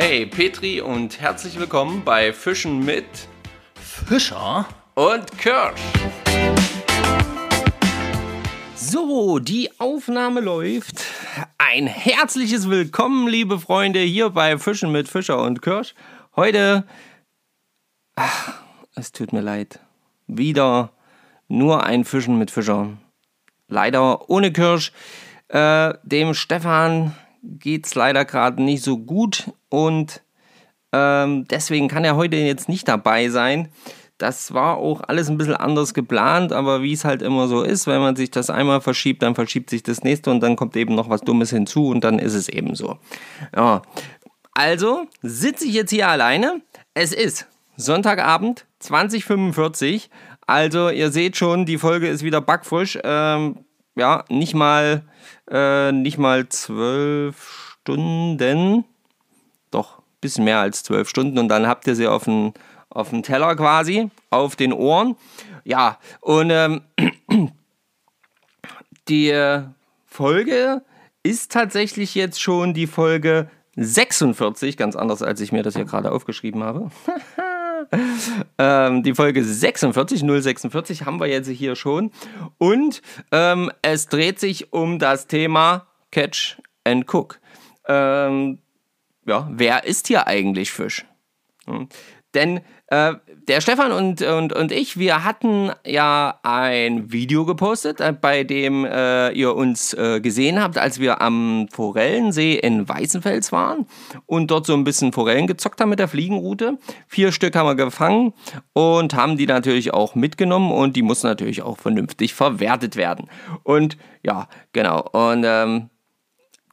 Hey Petri und herzlich willkommen bei Fischen mit Fischer und Kirsch. So, die Aufnahme läuft. Ein herzliches Willkommen, liebe Freunde, hier bei Fischen mit Fischer und Kirsch. Heute, ach, es tut mir leid, wieder nur ein Fischen mit Fischer. Leider ohne Kirsch. Äh, dem Stefan geht's leider gerade nicht so gut und ähm, deswegen kann er heute jetzt nicht dabei sein. Das war auch alles ein bisschen anders geplant, aber wie es halt immer so ist, wenn man sich das einmal verschiebt, dann verschiebt sich das nächste und dann kommt eben noch was Dummes hinzu und dann ist es eben so. Ja. Also sitze ich jetzt hier alleine. Es ist Sonntagabend 2045. Also ihr seht schon, die Folge ist wieder backfrisch. Ähm, ja, nicht mal, äh, nicht mal zwölf Stunden. Doch, bisschen mehr als zwölf Stunden und dann habt ihr sie auf den auf dem Teller quasi, auf den Ohren. Ja, und ähm, die Folge ist tatsächlich jetzt schon die Folge 46, ganz anders, als ich mir das hier gerade aufgeschrieben habe. ähm, die Folge 46, 046 haben wir jetzt hier schon. Und ähm, es dreht sich um das Thema Catch and Cook. Ähm, ja, wer ist hier eigentlich Fisch? Hm. Denn äh, der Stefan und, und, und ich, wir hatten ja ein Video gepostet, äh, bei dem äh, ihr uns äh, gesehen habt, als wir am Forellensee in Weißenfels waren und dort so ein bisschen Forellen gezockt haben mit der Fliegenroute. Vier Stück haben wir gefangen und haben die natürlich auch mitgenommen und die mussten natürlich auch vernünftig verwertet werden. Und ja, genau. Und ähm,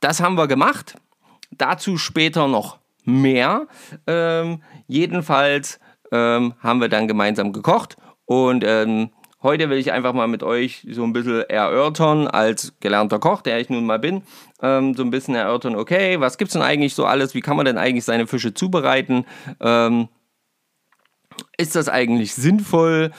das haben wir gemacht. Dazu später noch mehr. Ähm, jedenfalls ähm, haben wir dann gemeinsam gekocht und ähm, heute will ich einfach mal mit euch so ein bisschen erörtern, als gelernter Koch, der ich nun mal bin, ähm, so ein bisschen erörtern, okay, was gibt es denn eigentlich so alles, wie kann man denn eigentlich seine Fische zubereiten? Ähm, ist das eigentlich sinnvoll?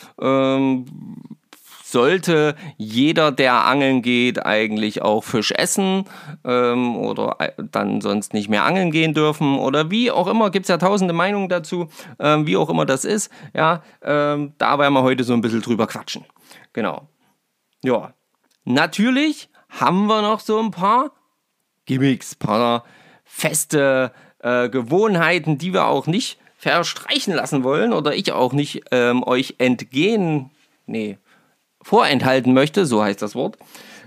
Sollte jeder, der angeln geht, eigentlich auch Fisch essen ähm, oder äh, dann sonst nicht mehr angeln gehen dürfen oder wie auch immer, gibt es ja tausende Meinungen dazu, ähm, wie auch immer das ist. Ja, ähm, da werden wir heute so ein bisschen drüber quatschen. Genau. Ja, natürlich haben wir noch so ein paar Gimmicks, paar feste äh, Gewohnheiten, die wir auch nicht verstreichen lassen wollen oder ich auch nicht ähm, euch entgehen, nee, vorenthalten möchte, so heißt das Wort.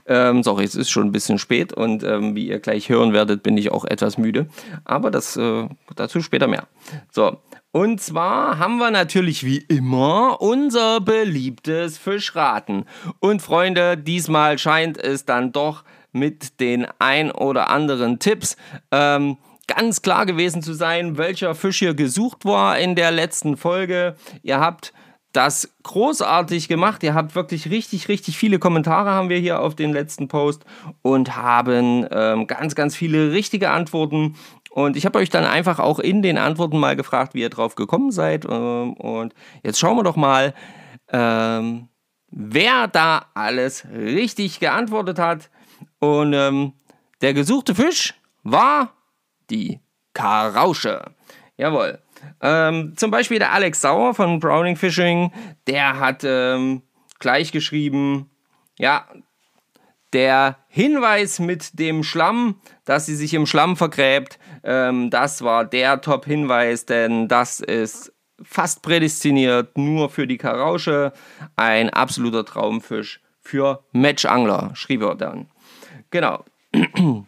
Ähm, sorry, es ist schon ein bisschen spät und ähm, wie ihr gleich hören werdet, bin ich auch etwas müde. Aber das äh, dazu später mehr. So, und zwar haben wir natürlich wie immer unser beliebtes Fischraten. Und Freunde, diesmal scheint es dann doch mit den ein oder anderen Tipps ähm, ganz klar gewesen zu sein, welcher Fisch hier gesucht war in der letzten Folge. Ihr habt das großartig gemacht. Ihr habt wirklich richtig, richtig viele Kommentare haben wir hier auf den letzten Post und haben ähm, ganz, ganz viele richtige Antworten. Und ich habe euch dann einfach auch in den Antworten mal gefragt, wie ihr drauf gekommen seid. Ähm, und jetzt schauen wir doch mal, ähm, wer da alles richtig geantwortet hat. Und ähm, der gesuchte Fisch war die Karausche. Jawohl. Ähm, zum Beispiel der Alex Sauer von Browning Fishing, der hat ähm, gleich geschrieben, ja, der Hinweis mit dem Schlamm, dass sie sich im Schlamm vergräbt, ähm, das war der Top-Hinweis, denn das ist fast prädestiniert nur für die Karausche. Ein absoluter Traumfisch für Matchangler, schrieb er dann. Genau.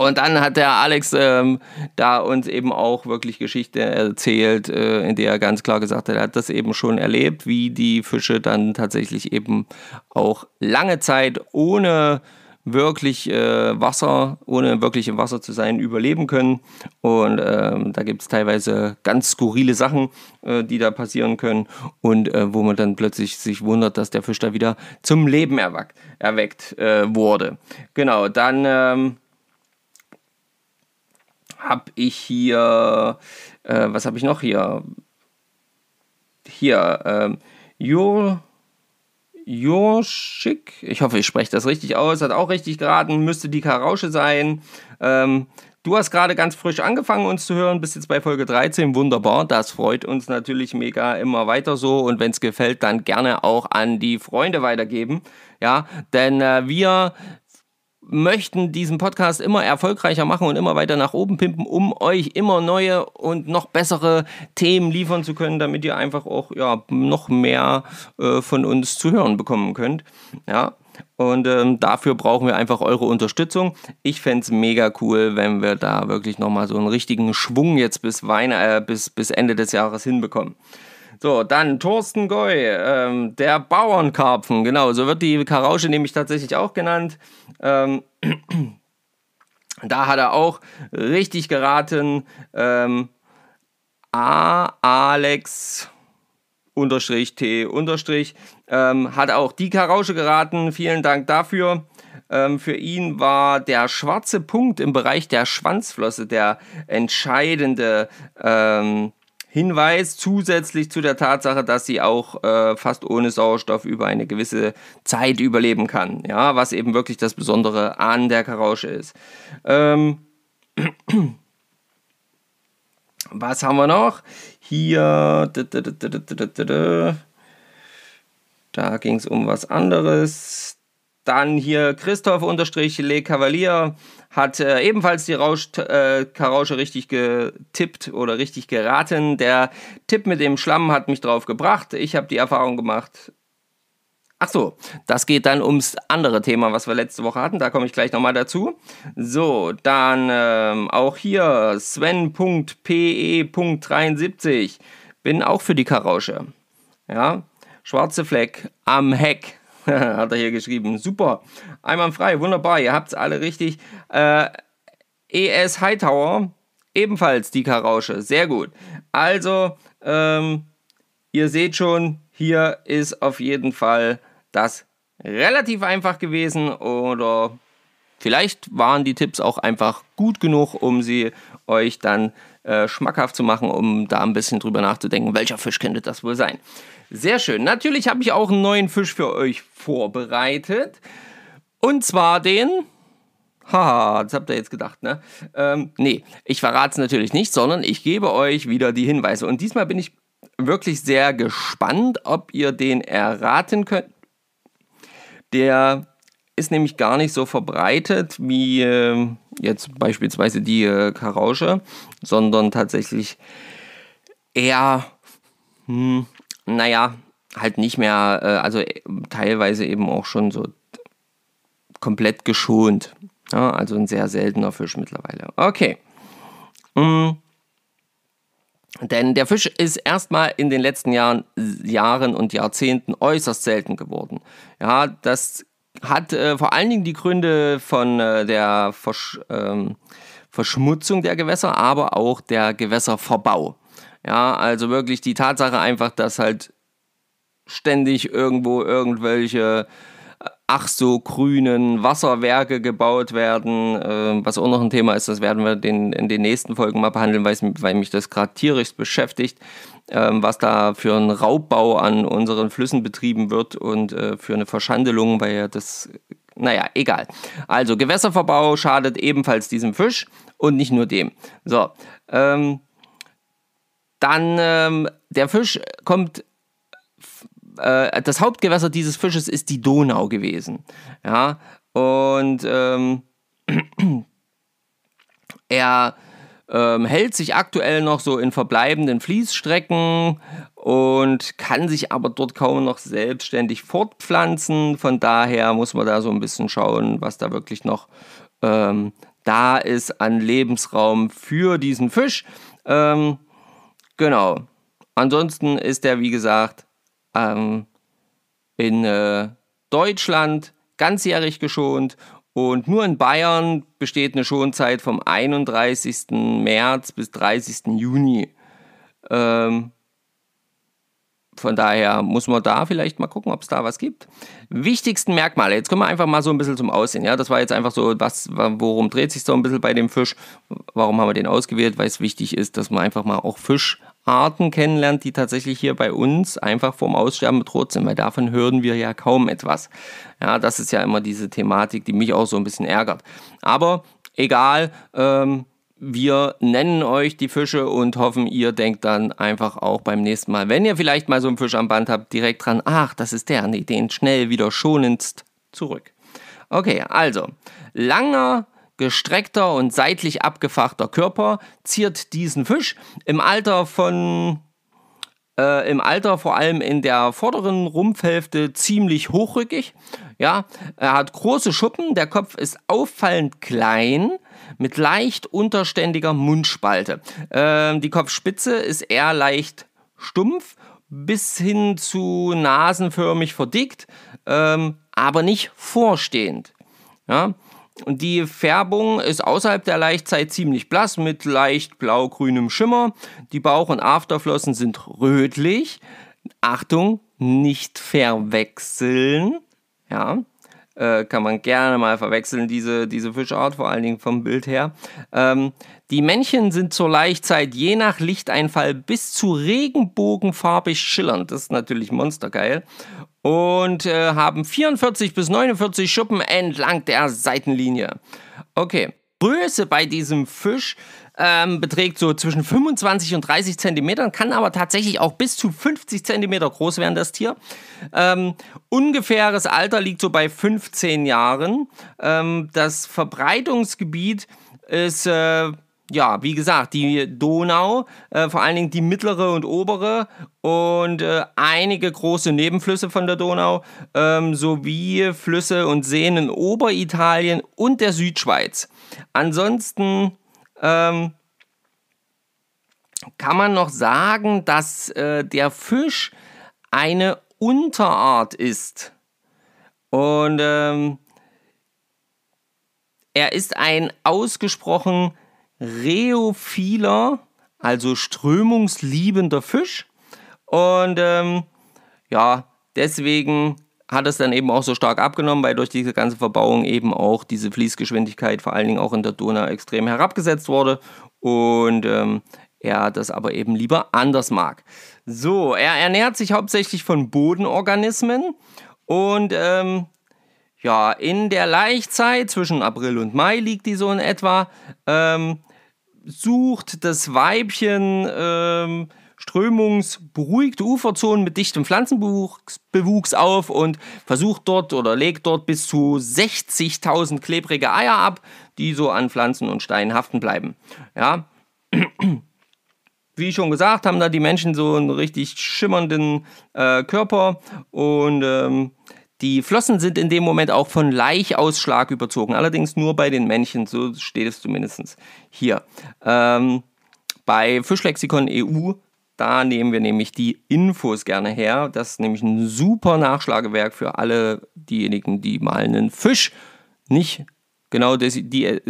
Und dann hat der Alex ähm, da uns eben auch wirklich Geschichte erzählt, äh, in der er ganz klar gesagt hat, er hat das eben schon erlebt, wie die Fische dann tatsächlich eben auch lange Zeit ohne wirklich äh, Wasser, ohne wirklich im Wasser zu sein, überleben können. Und ähm, da gibt es teilweise ganz skurrile Sachen, äh, die da passieren können und äh, wo man dann plötzlich sich wundert, dass der Fisch da wieder zum Leben erweckt, erweckt äh, wurde. Genau, dann ähm, habe ich hier, äh, was habe ich noch hier? Hier, ähm, Jur, Jurschik, ich hoffe, ich spreche das richtig aus, hat auch richtig geraten, müsste die Karausche sein. Ähm, Du hast gerade ganz frisch angefangen, uns zu hören, bist jetzt bei Folge 13. Wunderbar, das freut uns natürlich mega immer weiter so. Und wenn es gefällt, dann gerne auch an die Freunde weitergeben. Ja, denn äh, wir möchten diesen Podcast immer erfolgreicher machen und immer weiter nach oben pimpen, um euch immer neue und noch bessere Themen liefern zu können, damit ihr einfach auch ja, noch mehr äh, von uns zu hören bekommen könnt. Ja, und ähm, dafür brauchen wir einfach eure Unterstützung. Ich fände es mega cool, wenn wir da wirklich nochmal so einen richtigen Schwung jetzt bis, Weine, äh, bis, bis Ende des Jahres hinbekommen. So, dann Thorsten Goy, ähm, der Bauernkarpfen, genau, so wird die Karausche nämlich tatsächlich auch genannt. Ähm, da hat er auch richtig geraten. Ähm, A. Alex unterstrich T unterstrich ähm, hat auch die Karausche geraten. Vielen Dank dafür. Ähm, für ihn war der schwarze Punkt im Bereich der Schwanzflosse der entscheidende ähm, Hinweis zusätzlich zu der Tatsache, dass sie auch äh, fast ohne Sauerstoff über eine gewisse Zeit überleben kann. Ja, was eben wirklich das Besondere an der Karausche ist. Ähm, was haben wir noch? Hier. Da ging es um was anderes. Dann hier Christoph unterstrich Le Cavalier hat äh, ebenfalls die Rausch, äh, Karausche richtig getippt oder richtig geraten. Der Tipp mit dem Schlamm hat mich drauf gebracht. Ich habe die Erfahrung gemacht. Ach so, das geht dann ums andere Thema, was wir letzte Woche hatten. Da komme ich gleich nochmal dazu. So, dann ähm, auch hier Sven.pe.73. Bin auch für die Karausche. Ja, schwarze Fleck am Heck. hat er hier geschrieben. Super. Einwandfrei, wunderbar. Ihr habt es alle richtig. Äh, ES Hightower, ebenfalls die Karausche. Sehr gut. Also, ähm, ihr seht schon, hier ist auf jeden Fall das relativ einfach gewesen oder vielleicht waren die Tipps auch einfach gut genug, um sie euch dann äh, schmackhaft zu machen, um da ein bisschen drüber nachzudenken, welcher Fisch könnte das wohl sein. Sehr schön. Natürlich habe ich auch einen neuen Fisch für euch vorbereitet. Und zwar den. Haha, das habt ihr jetzt gedacht, ne? Ähm, nee, ich verrate es natürlich nicht, sondern ich gebe euch wieder die Hinweise. Und diesmal bin ich wirklich sehr gespannt, ob ihr den erraten könnt. Der ist nämlich gar nicht so verbreitet wie äh, jetzt beispielsweise die äh, Karausche, sondern tatsächlich eher hm, naja, halt nicht mehr, äh, also äh, teilweise eben auch schon so komplett geschont. Ja, also ein sehr seltener Fisch mittlerweile. Okay. Mhm. Denn der Fisch ist erstmal in den letzten Jahren, Jahren und Jahrzehnten äußerst selten geworden. Ja, das hat äh, vor allen Dingen die Gründe von äh, der Versch ähm, Verschmutzung der Gewässer, aber auch der Gewässerverbau. Ja, also wirklich die Tatsache einfach, dass halt ständig irgendwo irgendwelche äh, ach so grünen Wasserwerke gebaut werden. Äh, was auch noch ein Thema ist, das werden wir den, in den nächsten Folgen mal behandeln, weil mich das gerade tierisch beschäftigt, ähm, was da für ein Raubbau an unseren Flüssen betrieben wird und äh, für eine Verschandelung, weil ja das, naja, egal. Also Gewässerverbau schadet ebenfalls diesem Fisch und nicht nur dem. So, ähm, dann ähm, der Fisch kommt, äh, das Hauptgewässer dieses Fisches ist die Donau gewesen. Ja, und ähm, er ähm, hält sich aktuell noch so in verbleibenden Fließstrecken und kann sich aber dort kaum noch selbstständig fortpflanzen. Von daher muss man da so ein bisschen schauen, was da wirklich noch ähm, da ist an Lebensraum für diesen Fisch. Ähm, Genau. Ansonsten ist er, wie gesagt, ähm, in äh, Deutschland ganzjährig geschont und nur in Bayern besteht eine Schonzeit vom 31. März bis 30. Juni. Ähm, von daher muss man da vielleicht mal gucken, ob es da was gibt. Wichtigsten Merkmale, jetzt kommen wir einfach mal so ein bisschen zum Aussehen. Ja, das war jetzt einfach so, was, worum dreht sich so ein bisschen bei dem Fisch? Warum haben wir den ausgewählt? Weil es wichtig ist, dass man einfach mal auch Fischarten kennenlernt, die tatsächlich hier bei uns einfach vom Aussterben bedroht sind, weil davon hören wir ja kaum etwas. Ja, das ist ja immer diese Thematik, die mich auch so ein bisschen ärgert. Aber egal, ähm, wir nennen euch die Fische und hoffen, ihr denkt dann einfach auch beim nächsten Mal, wenn ihr vielleicht mal so einen Fisch am Band habt, direkt dran, ach, das ist der, nee, den schnell wieder schonendst zurück. Okay, also, langer, gestreckter und seitlich abgefachter Körper ziert diesen Fisch im Alter von äh, im Alter vor allem in der vorderen Rumpfhälfte ziemlich hochrückig. Ja, er hat große Schuppen, der Kopf ist auffallend klein mit leicht unterständiger Mundspalte. Ähm, die Kopfspitze ist eher leicht stumpf bis hin zu nasenförmig verdickt, ähm, aber nicht vorstehend. Ja? Und die Färbung ist außerhalb der Laichzeit ziemlich blass mit leicht blau-grünem Schimmer. Die Bauch- und Afterflossen sind rötlich. Achtung, nicht verwechseln. Ja, äh, kann man gerne mal verwechseln, diese, diese Fischart, vor allen Dingen vom Bild her. Ähm, die Männchen sind zur Laichzeit je nach Lichteinfall bis zu regenbogenfarbig schillernd. Das ist natürlich monstergeil und äh, haben 44 bis 49 Schuppen entlang der Seitenlinie. Okay, Größe bei diesem Fisch ähm, beträgt so zwischen 25 und 30 Zentimetern, kann aber tatsächlich auch bis zu 50 Zentimeter groß werden, das Tier. Ähm, ungefähres Alter liegt so bei 15 Jahren. Ähm, das Verbreitungsgebiet ist... Äh, ja, wie gesagt, die Donau, äh, vor allen Dingen die mittlere und obere und äh, einige große Nebenflüsse von der Donau, ähm, sowie Flüsse und Seen in Oberitalien und der Südschweiz. Ansonsten ähm, kann man noch sagen, dass äh, der Fisch eine Unterart ist. Und ähm, er ist ein ausgesprochen Rheophiler, also strömungsliebender Fisch. Und ähm, ja, deswegen hat es dann eben auch so stark abgenommen, weil durch diese ganze Verbauung eben auch diese Fließgeschwindigkeit vor allen Dingen auch in der Donau extrem herabgesetzt wurde und ähm, er das aber eben lieber anders mag. So, er ernährt sich hauptsächlich von Bodenorganismen und ähm, ja, in der Laichzeit zwischen April und Mai liegt die so in etwa. Ähm, sucht das Weibchen ähm, strömungsberuhigte Uferzonen mit dichtem Pflanzenbewuchs auf und versucht dort oder legt dort bis zu 60.000 klebrige Eier ab, die so an Pflanzen und Steinen haften bleiben. Ja. Wie schon gesagt, haben da die Menschen so einen richtig schimmernden äh, Körper und ähm, die Flossen sind in dem Moment auch von Laichausschlag überzogen, allerdings nur bei den Männchen, so steht es zumindest hier. Ähm, bei Fischlexikon EU, da nehmen wir nämlich die Infos gerne her. Das ist nämlich ein super Nachschlagewerk für alle diejenigen, die mal einen Fisch nicht genau die, die,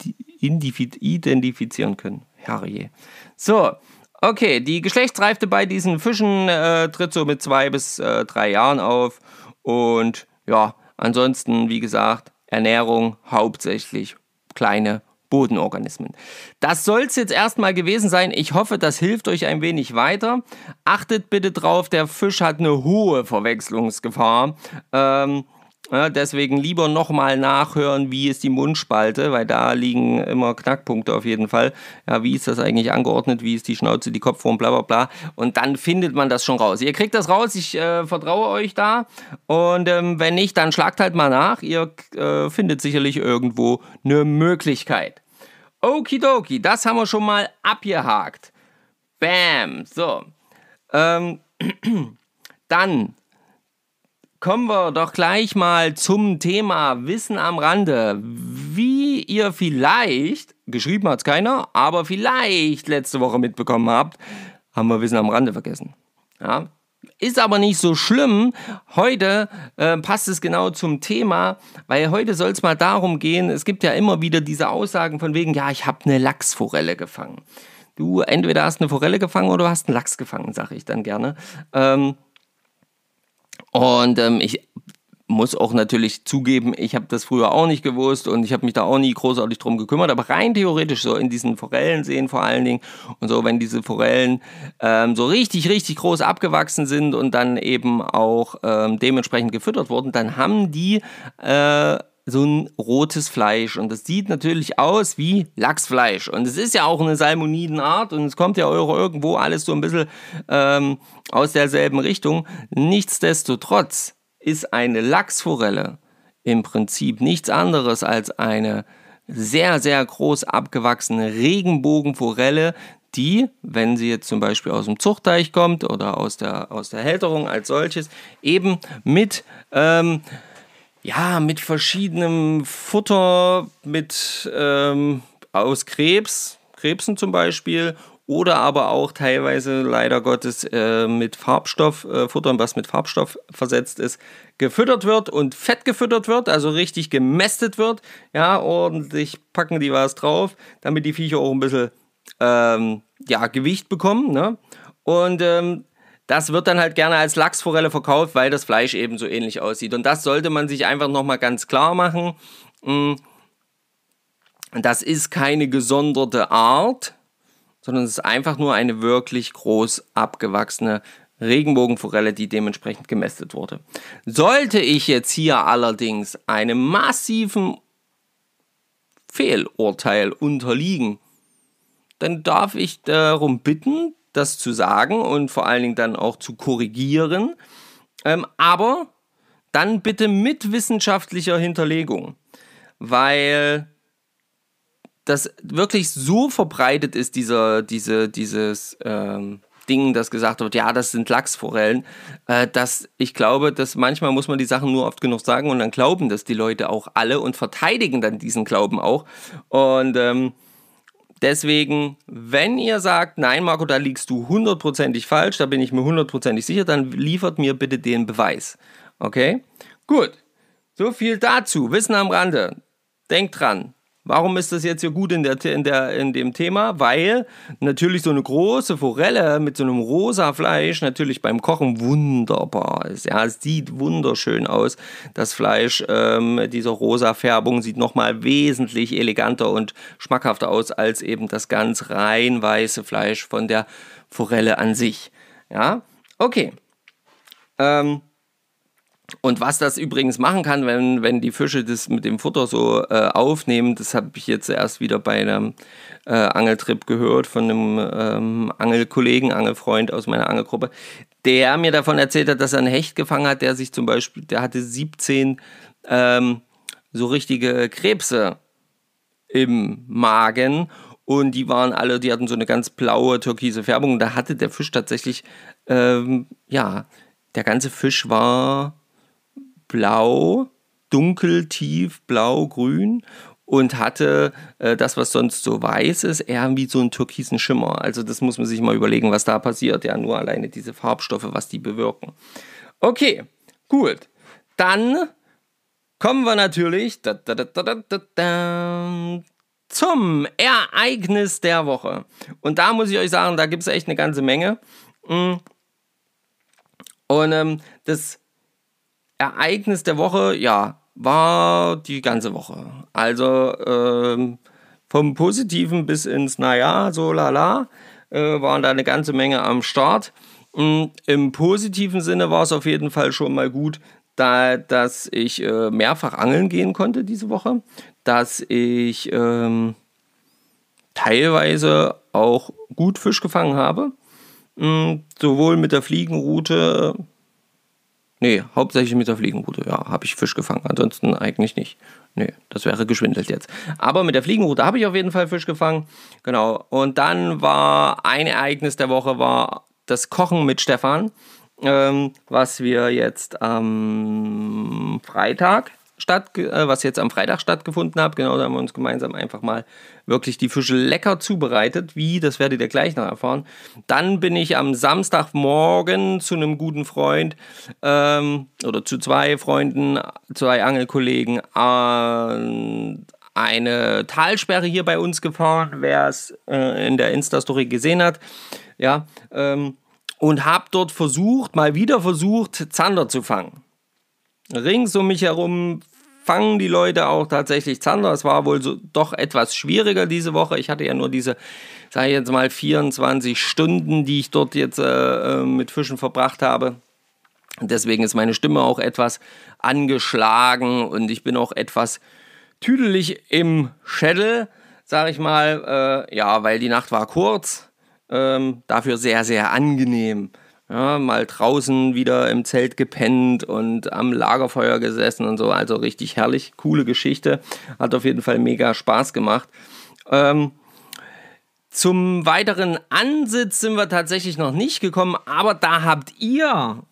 die identifizieren können. Herrje. So, okay, die Geschlechtsreife bei diesen Fischen äh, tritt so mit zwei bis äh, drei Jahren auf und ja, ansonsten, wie gesagt, Ernährung hauptsächlich kleine Bodenorganismen. Das soll es jetzt erstmal gewesen sein. Ich hoffe, das hilft euch ein wenig weiter. Achtet bitte drauf, der Fisch hat eine hohe Verwechslungsgefahr. Ähm, ja, deswegen lieber nochmal nachhören, wie ist die Mundspalte, weil da liegen immer Knackpunkte auf jeden Fall. Ja, wie ist das eigentlich angeordnet, wie ist die Schnauze, die Kopfform, bla bla bla. Und dann findet man das schon raus. Ihr kriegt das raus, ich äh, vertraue euch da. Und ähm, wenn nicht, dann schlagt halt mal nach. Ihr äh, findet sicherlich irgendwo eine Möglichkeit. Okidoki, das haben wir schon mal abgehakt. Bam, so. Ähm, dann kommen wir doch gleich mal zum Thema Wissen am Rande. Wie ihr vielleicht, geschrieben hat es keiner, aber vielleicht letzte Woche mitbekommen habt, haben wir Wissen am Rande vergessen. Ja, ist aber nicht so schlimm. Heute äh, passt es genau zum Thema, weil heute soll es mal darum gehen, es gibt ja immer wieder diese Aussagen von wegen, ja, ich habe eine Lachsforelle gefangen. Du entweder hast eine Forelle gefangen oder du hast einen Lachs gefangen, sage ich dann gerne. Ähm, und ähm, ich muss auch natürlich zugeben, ich habe das früher auch nicht gewusst und ich habe mich da auch nie großartig drum gekümmert, aber rein theoretisch so in diesen Forellenseen vor allen Dingen und so, wenn diese Forellen ähm, so richtig, richtig groß abgewachsen sind und dann eben auch ähm, dementsprechend gefüttert wurden, dann haben die äh, so ein rotes Fleisch und das sieht natürlich aus wie Lachsfleisch und es ist ja auch eine Salmonidenart und es kommt ja irgendwo alles so ein bisschen ähm, aus derselben Richtung. Nichtsdestotrotz ist eine Lachsforelle im Prinzip nichts anderes als eine sehr, sehr groß abgewachsene Regenbogenforelle, die, wenn sie jetzt zum Beispiel aus dem Zuchtteich kommt oder aus der, aus der Hälterung als solches, eben mit, ähm, ja, mit verschiedenem Futter, mit ähm, aus Krebs, Krebsen zum Beispiel oder aber auch teilweise leider Gottes äh, mit Farbstoff, äh, Futtern, was mit Farbstoff versetzt ist, gefüttert wird und fett gefüttert wird, also richtig gemästet wird. Ja, ordentlich packen die was drauf, damit die Viecher auch ein bisschen ähm, ja, Gewicht bekommen. Ne? Und ähm, das wird dann halt gerne als Lachsforelle verkauft, weil das Fleisch eben so ähnlich aussieht. Und das sollte man sich einfach nochmal ganz klar machen. Mm, das ist keine gesonderte Art, sondern es ist einfach nur eine wirklich groß abgewachsene Regenbogenforelle, die dementsprechend gemästet wurde. Sollte ich jetzt hier allerdings einem massiven Fehlurteil unterliegen, dann darf ich darum bitten, das zu sagen und vor allen Dingen dann auch zu korrigieren. Ähm, aber dann bitte mit wissenschaftlicher Hinterlegung, weil das wirklich so verbreitet ist, dieser, diese, dieses ähm, Ding, das gesagt wird, ja, das sind Lachsforellen, äh, dass ich glaube, dass manchmal muss man die Sachen nur oft genug sagen und dann glauben das die Leute auch alle und verteidigen dann diesen Glauben auch. Und ähm, Deswegen, wenn ihr sagt, nein, Marco, da liegst du hundertprozentig falsch, da bin ich mir hundertprozentig sicher, dann liefert mir bitte den Beweis. Okay? Gut. So viel dazu. Wissen am Rande. Denkt dran. Warum ist das jetzt hier gut in, der, in, der, in dem Thema? Weil natürlich so eine große Forelle mit so einem rosa Fleisch natürlich beim Kochen wunderbar ist. Ja, es sieht wunderschön aus. Das Fleisch ähm, dieser rosa Färbung sieht nochmal wesentlich eleganter und schmackhafter aus als eben das ganz rein weiße Fleisch von der Forelle an sich. Ja, okay. Ähm, und was das übrigens machen kann, wenn, wenn die Fische das mit dem Futter so äh, aufnehmen, das habe ich jetzt erst wieder bei einem äh, Angeltrip gehört von einem ähm, Angelkollegen, Angelfreund aus meiner Angelgruppe, der mir davon erzählt hat, dass er einen Hecht gefangen hat, der sich zum Beispiel, der hatte 17 ähm, so richtige Krebse im Magen und die waren alle, die hatten so eine ganz blaue, türkise Färbung. Und da hatte der Fisch tatsächlich, ähm, ja, der ganze Fisch war blau, dunkel, tief, blau, grün und hatte äh, das, was sonst so weiß ist, eher wie so einen türkisen Schimmer. Also das muss man sich mal überlegen, was da passiert. Ja, nur alleine diese Farbstoffe, was die bewirken. Okay, gut. Dann kommen wir natürlich da, da, da, zum Ereignis der Woche. Und da muss ich euch sagen, da gibt es echt eine ganze Menge. Mm. Und ähm, das Ereignis der Woche, ja, war die ganze Woche. Also ähm, vom Positiven bis ins Naja, so lala, äh, waren da eine ganze Menge am Start. Und Im positiven Sinne war es auf jeden Fall schon mal gut, da, dass ich äh, mehrfach angeln gehen konnte diese Woche, dass ich ähm, teilweise auch gut Fisch gefangen habe. Mhm, sowohl mit der Fliegenroute Nee, hauptsächlich mit der Fliegenrute, ja, habe ich Fisch gefangen. Ansonsten eigentlich nicht. Nee, das wäre geschwindelt jetzt. Aber mit der Fliegenrute habe ich auf jeden Fall Fisch gefangen. Genau. Und dann war ein Ereignis der Woche war das Kochen mit Stefan, ähm, was wir jetzt am Freitag statt, äh, was jetzt am Freitag stattgefunden hat. Genau, da haben wir uns gemeinsam einfach mal wirklich die Fische lecker zubereitet. Wie, das werdet ihr gleich noch erfahren. Dann bin ich am Samstagmorgen zu einem guten Freund ähm, oder zu zwei Freunden, zwei Angelkollegen äh, eine Talsperre hier bei uns gefahren, wer es äh, in der Insta-Story gesehen hat. Ja, ähm, und habe dort versucht, mal wieder versucht, Zander zu fangen. Rings um mich herum fangen die Leute auch tatsächlich Zander. Es war wohl so, doch etwas schwieriger diese Woche. Ich hatte ja nur diese, sage ich jetzt mal, 24 Stunden, die ich dort jetzt äh, äh, mit Fischen verbracht habe. Deswegen ist meine Stimme auch etwas angeschlagen und ich bin auch etwas tüdelig im Schädel, sag ich mal. Äh, ja, weil die Nacht war kurz, ähm, dafür sehr, sehr angenehm. Ja, mal draußen wieder im Zelt gepennt und am Lagerfeuer gesessen und so. Also richtig herrlich, coole Geschichte. Hat auf jeden Fall mega Spaß gemacht. Ähm, zum weiteren Ansitz sind wir tatsächlich noch nicht gekommen, aber da habt ihr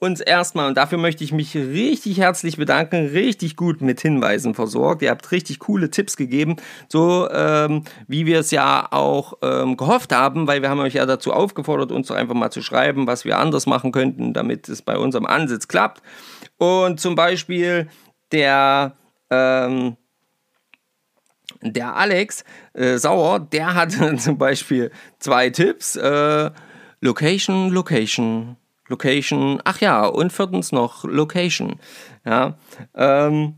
uns erstmal, und dafür möchte ich mich richtig herzlich bedanken, richtig gut mit Hinweisen versorgt. Ihr habt richtig coole Tipps gegeben, so ähm, wie wir es ja auch ähm, gehofft haben, weil wir haben euch ja dazu aufgefordert, uns doch einfach mal zu schreiben, was wir anders machen könnten, damit es bei unserem Ansitz klappt. Und zum Beispiel der, ähm, der Alex äh, Sauer, der hat zum Beispiel zwei Tipps. Äh, Location, Location. Location, ach ja, und viertens noch Location. Ja, ähm,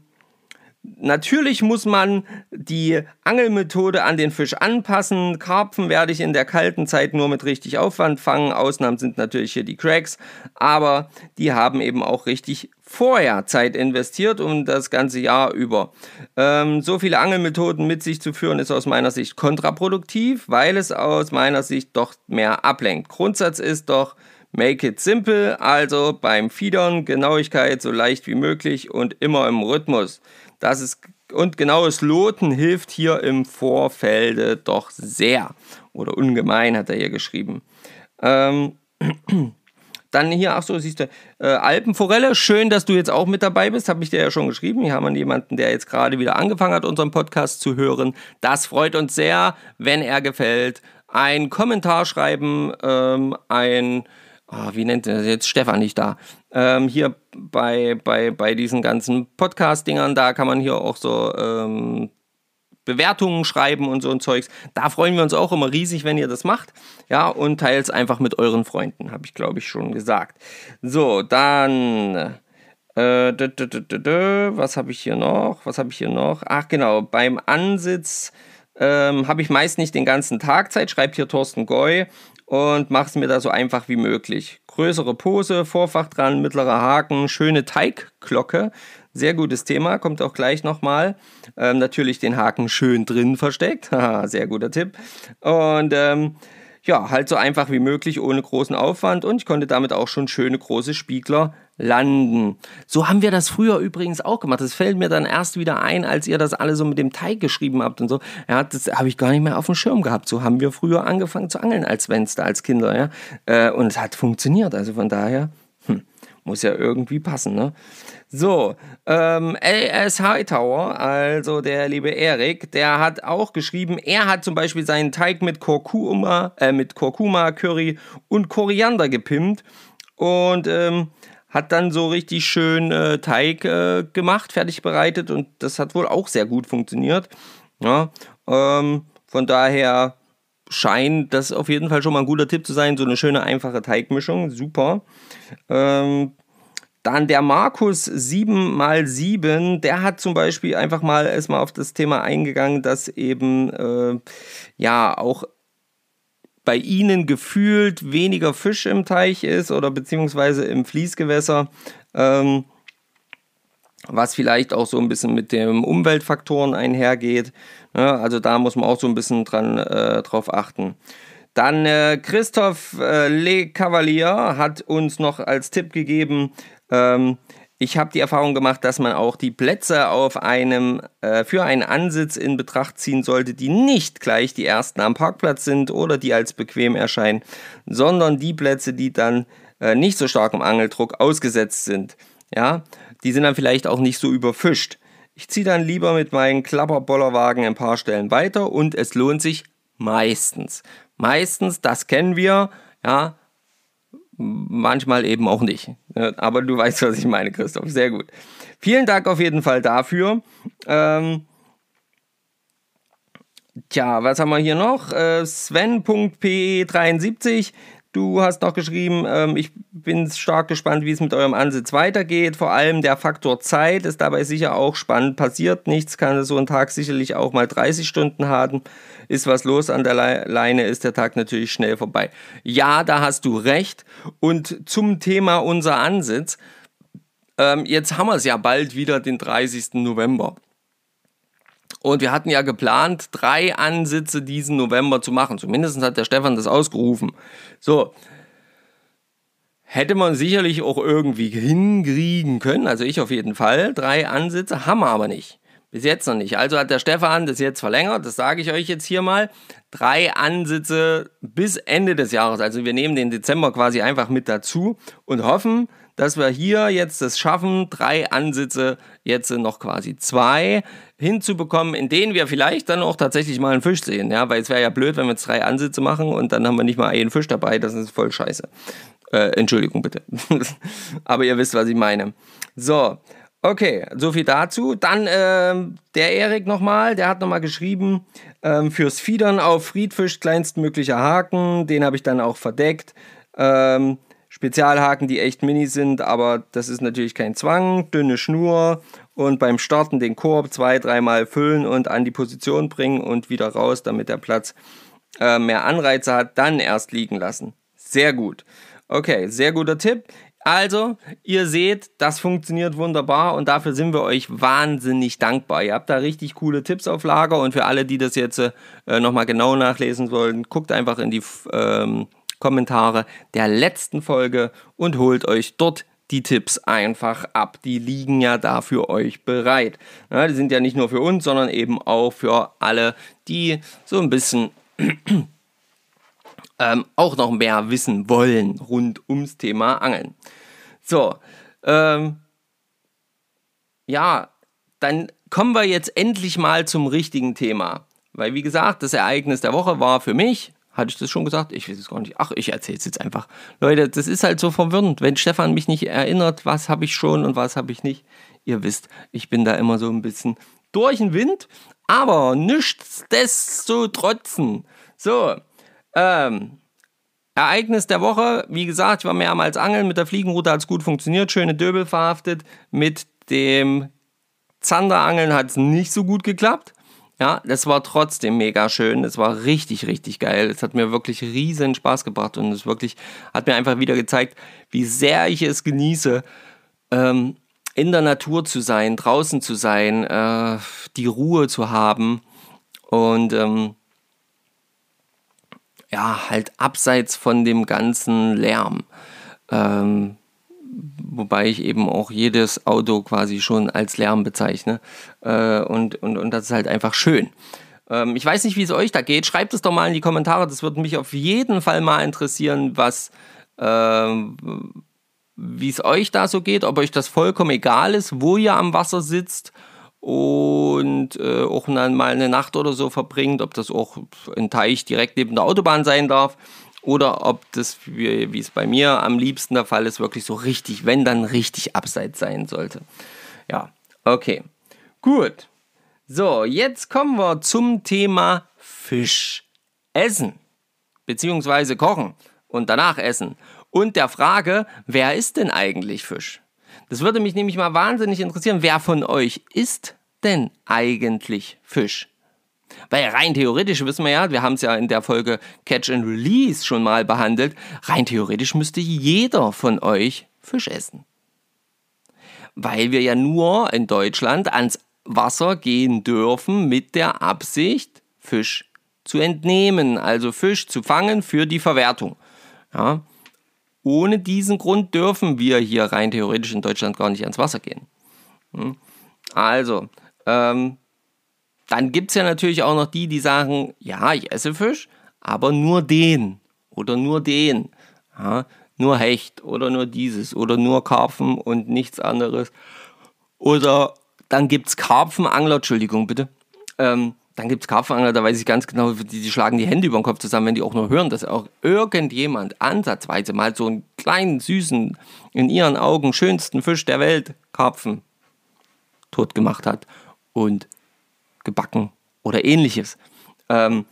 Natürlich muss man die Angelmethode an den Fisch anpassen. Karpfen werde ich in der kalten Zeit nur mit richtig Aufwand fangen. Ausnahmen sind natürlich hier die Cracks, aber die haben eben auch richtig vorher Zeit investiert und das ganze Jahr über. Ähm, so viele Angelmethoden mit sich zu führen, ist aus meiner Sicht kontraproduktiv, weil es aus meiner Sicht doch mehr ablenkt. Grundsatz ist doch, Make it simple, also beim Fiedern Genauigkeit so leicht wie möglich und immer im Rhythmus. Das ist und genaues Loten hilft hier im Vorfelde doch sehr. Oder ungemein hat er hier geschrieben. Ähm, dann hier, ach so, siehst du, äh, Alpenforelle. Schön, dass du jetzt auch mit dabei bist. Habe ich dir ja schon geschrieben. Hier haben wir jemanden, der jetzt gerade wieder angefangen hat, unseren Podcast zu hören. Das freut uns sehr, wenn er gefällt. Ein Kommentar schreiben, ähm, ein oh, wie nennt er jetzt Stefan nicht da? Ähm, hier bei, bei, bei diesen ganzen Podcast-Dingern, da kann man hier auch so ähm, Bewertungen schreiben und so ein Zeugs. Da freuen wir uns auch immer riesig, wenn ihr das macht. Ja, und teilt es einfach mit euren Freunden, habe ich glaube ich schon gesagt. So, dann. Äh, was habe ich hier noch? Was habe ich hier noch? Ach genau, beim Ansitz ähm, habe ich meist nicht den ganzen Tag Zeit, schreibt hier Thorsten Goy und mache es mir da so einfach wie möglich. Größere Pose, Vorfach dran, mittlerer Haken, schöne Teigglocke. Sehr gutes Thema, kommt auch gleich nochmal. Ähm, natürlich den Haken schön drin versteckt. Haha, sehr guter Tipp. Und ähm, ja, halt so einfach wie möglich, ohne großen Aufwand. Und ich konnte damit auch schon schöne große Spiegler landen. So haben wir das früher übrigens auch gemacht. Das fällt mir dann erst wieder ein, als ihr das alle so mit dem Teig geschrieben habt und so. Ja, das habe ich gar nicht mehr auf dem Schirm gehabt. So haben wir früher angefangen zu angeln als Fenster, als Kinder. Ja? Äh, und es hat funktioniert. Also von daher, muss ja irgendwie passen. Ne? So, ähm, LS Hightower, also der liebe Erik, der hat auch geschrieben, er hat zum Beispiel seinen Teig mit Kurkuma, äh, mit Kurkuma, Curry und Koriander gepimpt und ähm, hat dann so richtig schön äh, Teig äh, gemacht, fertig bereitet und das hat wohl auch sehr gut funktioniert. Ja, ähm, von daher scheint das auf jeden Fall schon mal ein guter Tipp zu sein, so eine schöne einfache Teigmischung, super. Ähm, dann der Markus 7x7, der hat zum Beispiel einfach mal erstmal auf das Thema eingegangen, dass eben äh, ja auch bei ihnen gefühlt weniger Fisch im Teich ist oder beziehungsweise im Fließgewässer, ähm, was vielleicht auch so ein bisschen mit den Umweltfaktoren einhergeht. Ja, also da muss man auch so ein bisschen dran, äh, drauf achten. Dann äh, Christoph äh, Le Cavalier hat uns noch als Tipp gegeben, ähm, ich habe die Erfahrung gemacht, dass man auch die Plätze auf einem, äh, für einen Ansitz in Betracht ziehen sollte, die nicht gleich die ersten am Parkplatz sind oder die als bequem erscheinen, sondern die Plätze, die dann äh, nicht so starkem Angeldruck ausgesetzt sind. Ja, die sind dann vielleicht auch nicht so überfischt. Ich ziehe dann lieber mit meinen Klapperbollerwagen ein paar Stellen weiter und es lohnt sich meistens. Meistens, das kennen wir, ja, manchmal eben auch nicht. Aber du weißt, was ich meine, Christoph. Sehr gut. Vielen Dank auf jeden Fall dafür. Ähm, tja, was haben wir hier noch? Äh, Sven.pe73. du hast noch geschrieben, ähm, ich bin stark gespannt, wie es mit eurem Ansitz weitergeht. Vor allem der Faktor Zeit ist dabei sicher auch spannend. Passiert nichts, kann so ein Tag sicherlich auch mal 30 Stunden haben. Ist was los an der Leine, ist der Tag natürlich schnell vorbei. Ja, da hast du recht. Und zum Thema unser Ansitz. Ähm, jetzt haben wir es ja bald wieder, den 30. November. Und wir hatten ja geplant, drei Ansitze diesen November zu machen. Zumindest hat der Stefan das ausgerufen. So. Hätte man sicherlich auch irgendwie hinkriegen können, also ich auf jeden Fall. Drei Ansitze haben wir aber nicht. Bis jetzt noch nicht. Also hat der Stefan das jetzt verlängert, das sage ich euch jetzt hier mal. Drei Ansitze bis Ende des Jahres. Also wir nehmen den Dezember quasi einfach mit dazu und hoffen, dass wir hier jetzt das schaffen, drei Ansitze, jetzt noch quasi zwei hinzubekommen, in denen wir vielleicht dann auch tatsächlich mal einen Fisch sehen. Ja, weil es wäre ja blöd, wenn wir jetzt drei Ansitze machen und dann haben wir nicht mal einen Fisch dabei. Das ist voll scheiße. Äh, Entschuldigung bitte. Aber ihr wisst, was ich meine. So, okay, so viel dazu. Dann ähm, der Erik nochmal, der hat nochmal geschrieben, ähm, fürs Fiedern auf Friedfisch kleinstmöglicher Haken. Den habe ich dann auch verdeckt. Ähm, Spezialhaken, die echt mini sind, aber das ist natürlich kein Zwang. Dünne Schnur und beim Starten den Korb zwei, dreimal füllen und an die Position bringen und wieder raus, damit der Platz äh, mehr Anreize hat, dann erst liegen lassen. Sehr gut. Okay, sehr guter Tipp. Also, ihr seht, das funktioniert wunderbar und dafür sind wir euch wahnsinnig dankbar. Ihr habt da richtig coole Tipps auf Lager und für alle, die das jetzt äh, nochmal genau nachlesen wollen, guckt einfach in die ähm, Kommentare der letzten Folge und holt euch dort die Tipps einfach ab. Die liegen ja da für euch bereit. Ja, die sind ja nicht nur für uns, sondern eben auch für alle, die so ein bisschen ähm, auch noch mehr wissen wollen rund ums Thema Angeln. So, ähm, ja, dann kommen wir jetzt endlich mal zum richtigen Thema. Weil, wie gesagt, das Ereignis der Woche war für mich hatte ich das schon gesagt? Ich weiß es gar nicht. Ach, ich erzähle es jetzt einfach. Leute, das ist halt so verwirrend. Wenn Stefan mich nicht erinnert, was habe ich schon und was habe ich nicht. Ihr wisst, ich bin da immer so ein bisschen durch den Wind. Aber nichtsdestotrotz. So, ähm, Ereignis der Woche, wie gesagt, ich war mehrmals angeln, mit der Fliegenroute hat es gut funktioniert, schöne Döbel verhaftet. Mit dem Zanderangeln hat es nicht so gut geklappt. Ja, das war trotzdem mega schön. Es war richtig, richtig geil. Es hat mir wirklich riesen Spaß gebracht und es wirklich hat mir einfach wieder gezeigt, wie sehr ich es genieße, ähm, in der Natur zu sein, draußen zu sein, äh, die Ruhe zu haben und ähm, ja, halt abseits von dem ganzen Lärm. Ähm, wobei ich eben auch jedes Auto quasi schon als Lärm bezeichne. Äh, und, und, und das ist halt einfach schön. Ähm, ich weiß nicht, wie es euch da geht. Schreibt es doch mal in die Kommentare. Das würde mich auf jeden Fall mal interessieren, was. Äh, wie es euch da so geht, ob euch das vollkommen egal ist, wo ihr am Wasser sitzt und äh, auch dann mal eine Nacht oder so verbringt, ob das auch ein Teich direkt neben der Autobahn sein darf oder ob das, wie, es bei mir am liebsten der Fall ist, wirklich so richtig, wenn dann richtig abseits sein sollte. Ja, okay. Gut. So, jetzt kommen wir zum Thema Fisch essen. Beziehungsweise kochen und danach essen. Und der Frage, wer ist denn eigentlich Fisch? Das würde mich nämlich mal wahnsinnig interessieren. Wer von euch isst denn eigentlich Fisch? Weil rein theoretisch wissen wir ja, wir haben es ja in der Folge Catch and Release schon mal behandelt, rein theoretisch müsste jeder von euch Fisch essen. Weil wir ja nur in Deutschland ans Wasser gehen dürfen mit der Absicht, Fisch zu entnehmen, also Fisch zu fangen für die Verwertung. Ja. Ohne diesen Grund dürfen wir hier rein theoretisch in Deutschland gar nicht ans Wasser gehen. Hm. Also, ähm, dann gibt es ja natürlich auch noch die, die sagen, ja, ich esse Fisch, aber nur den oder nur den. Ja, nur Hecht oder nur dieses oder nur Karpfen und nichts anderes. Oder dann gibt es Karpfenangler, Entschuldigung bitte. Ähm, dann gibt es Karpfenangler, da weiß ich ganz genau, die, die schlagen die Hände über den Kopf zusammen, wenn die auch nur hören, dass auch irgendjemand ansatzweise mal so einen kleinen, süßen, in ihren Augen schönsten Fisch der Welt, Karpfen, tot gemacht hat. Und gebacken oder ähnliches. Ähm,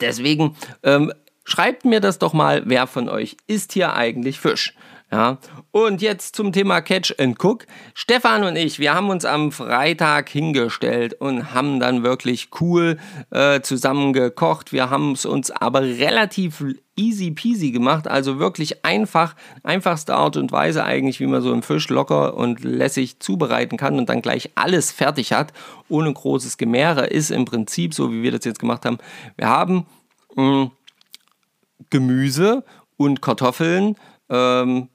deswegen, ähm, schreibt mir das doch mal, wer von euch isst hier eigentlich Fisch? Ja, und jetzt zum Thema Catch and Cook. Stefan und ich, wir haben uns am Freitag hingestellt und haben dann wirklich cool äh, zusammen gekocht. Wir haben es uns aber relativ easy peasy gemacht, also wirklich einfach, einfachste Art und Weise eigentlich, wie man so einen Fisch locker und lässig zubereiten kann und dann gleich alles fertig hat, ohne großes Gemehre, ist im Prinzip so, wie wir das jetzt gemacht haben. Wir haben mh, hm, Gemüse und Kartoffeln ähm,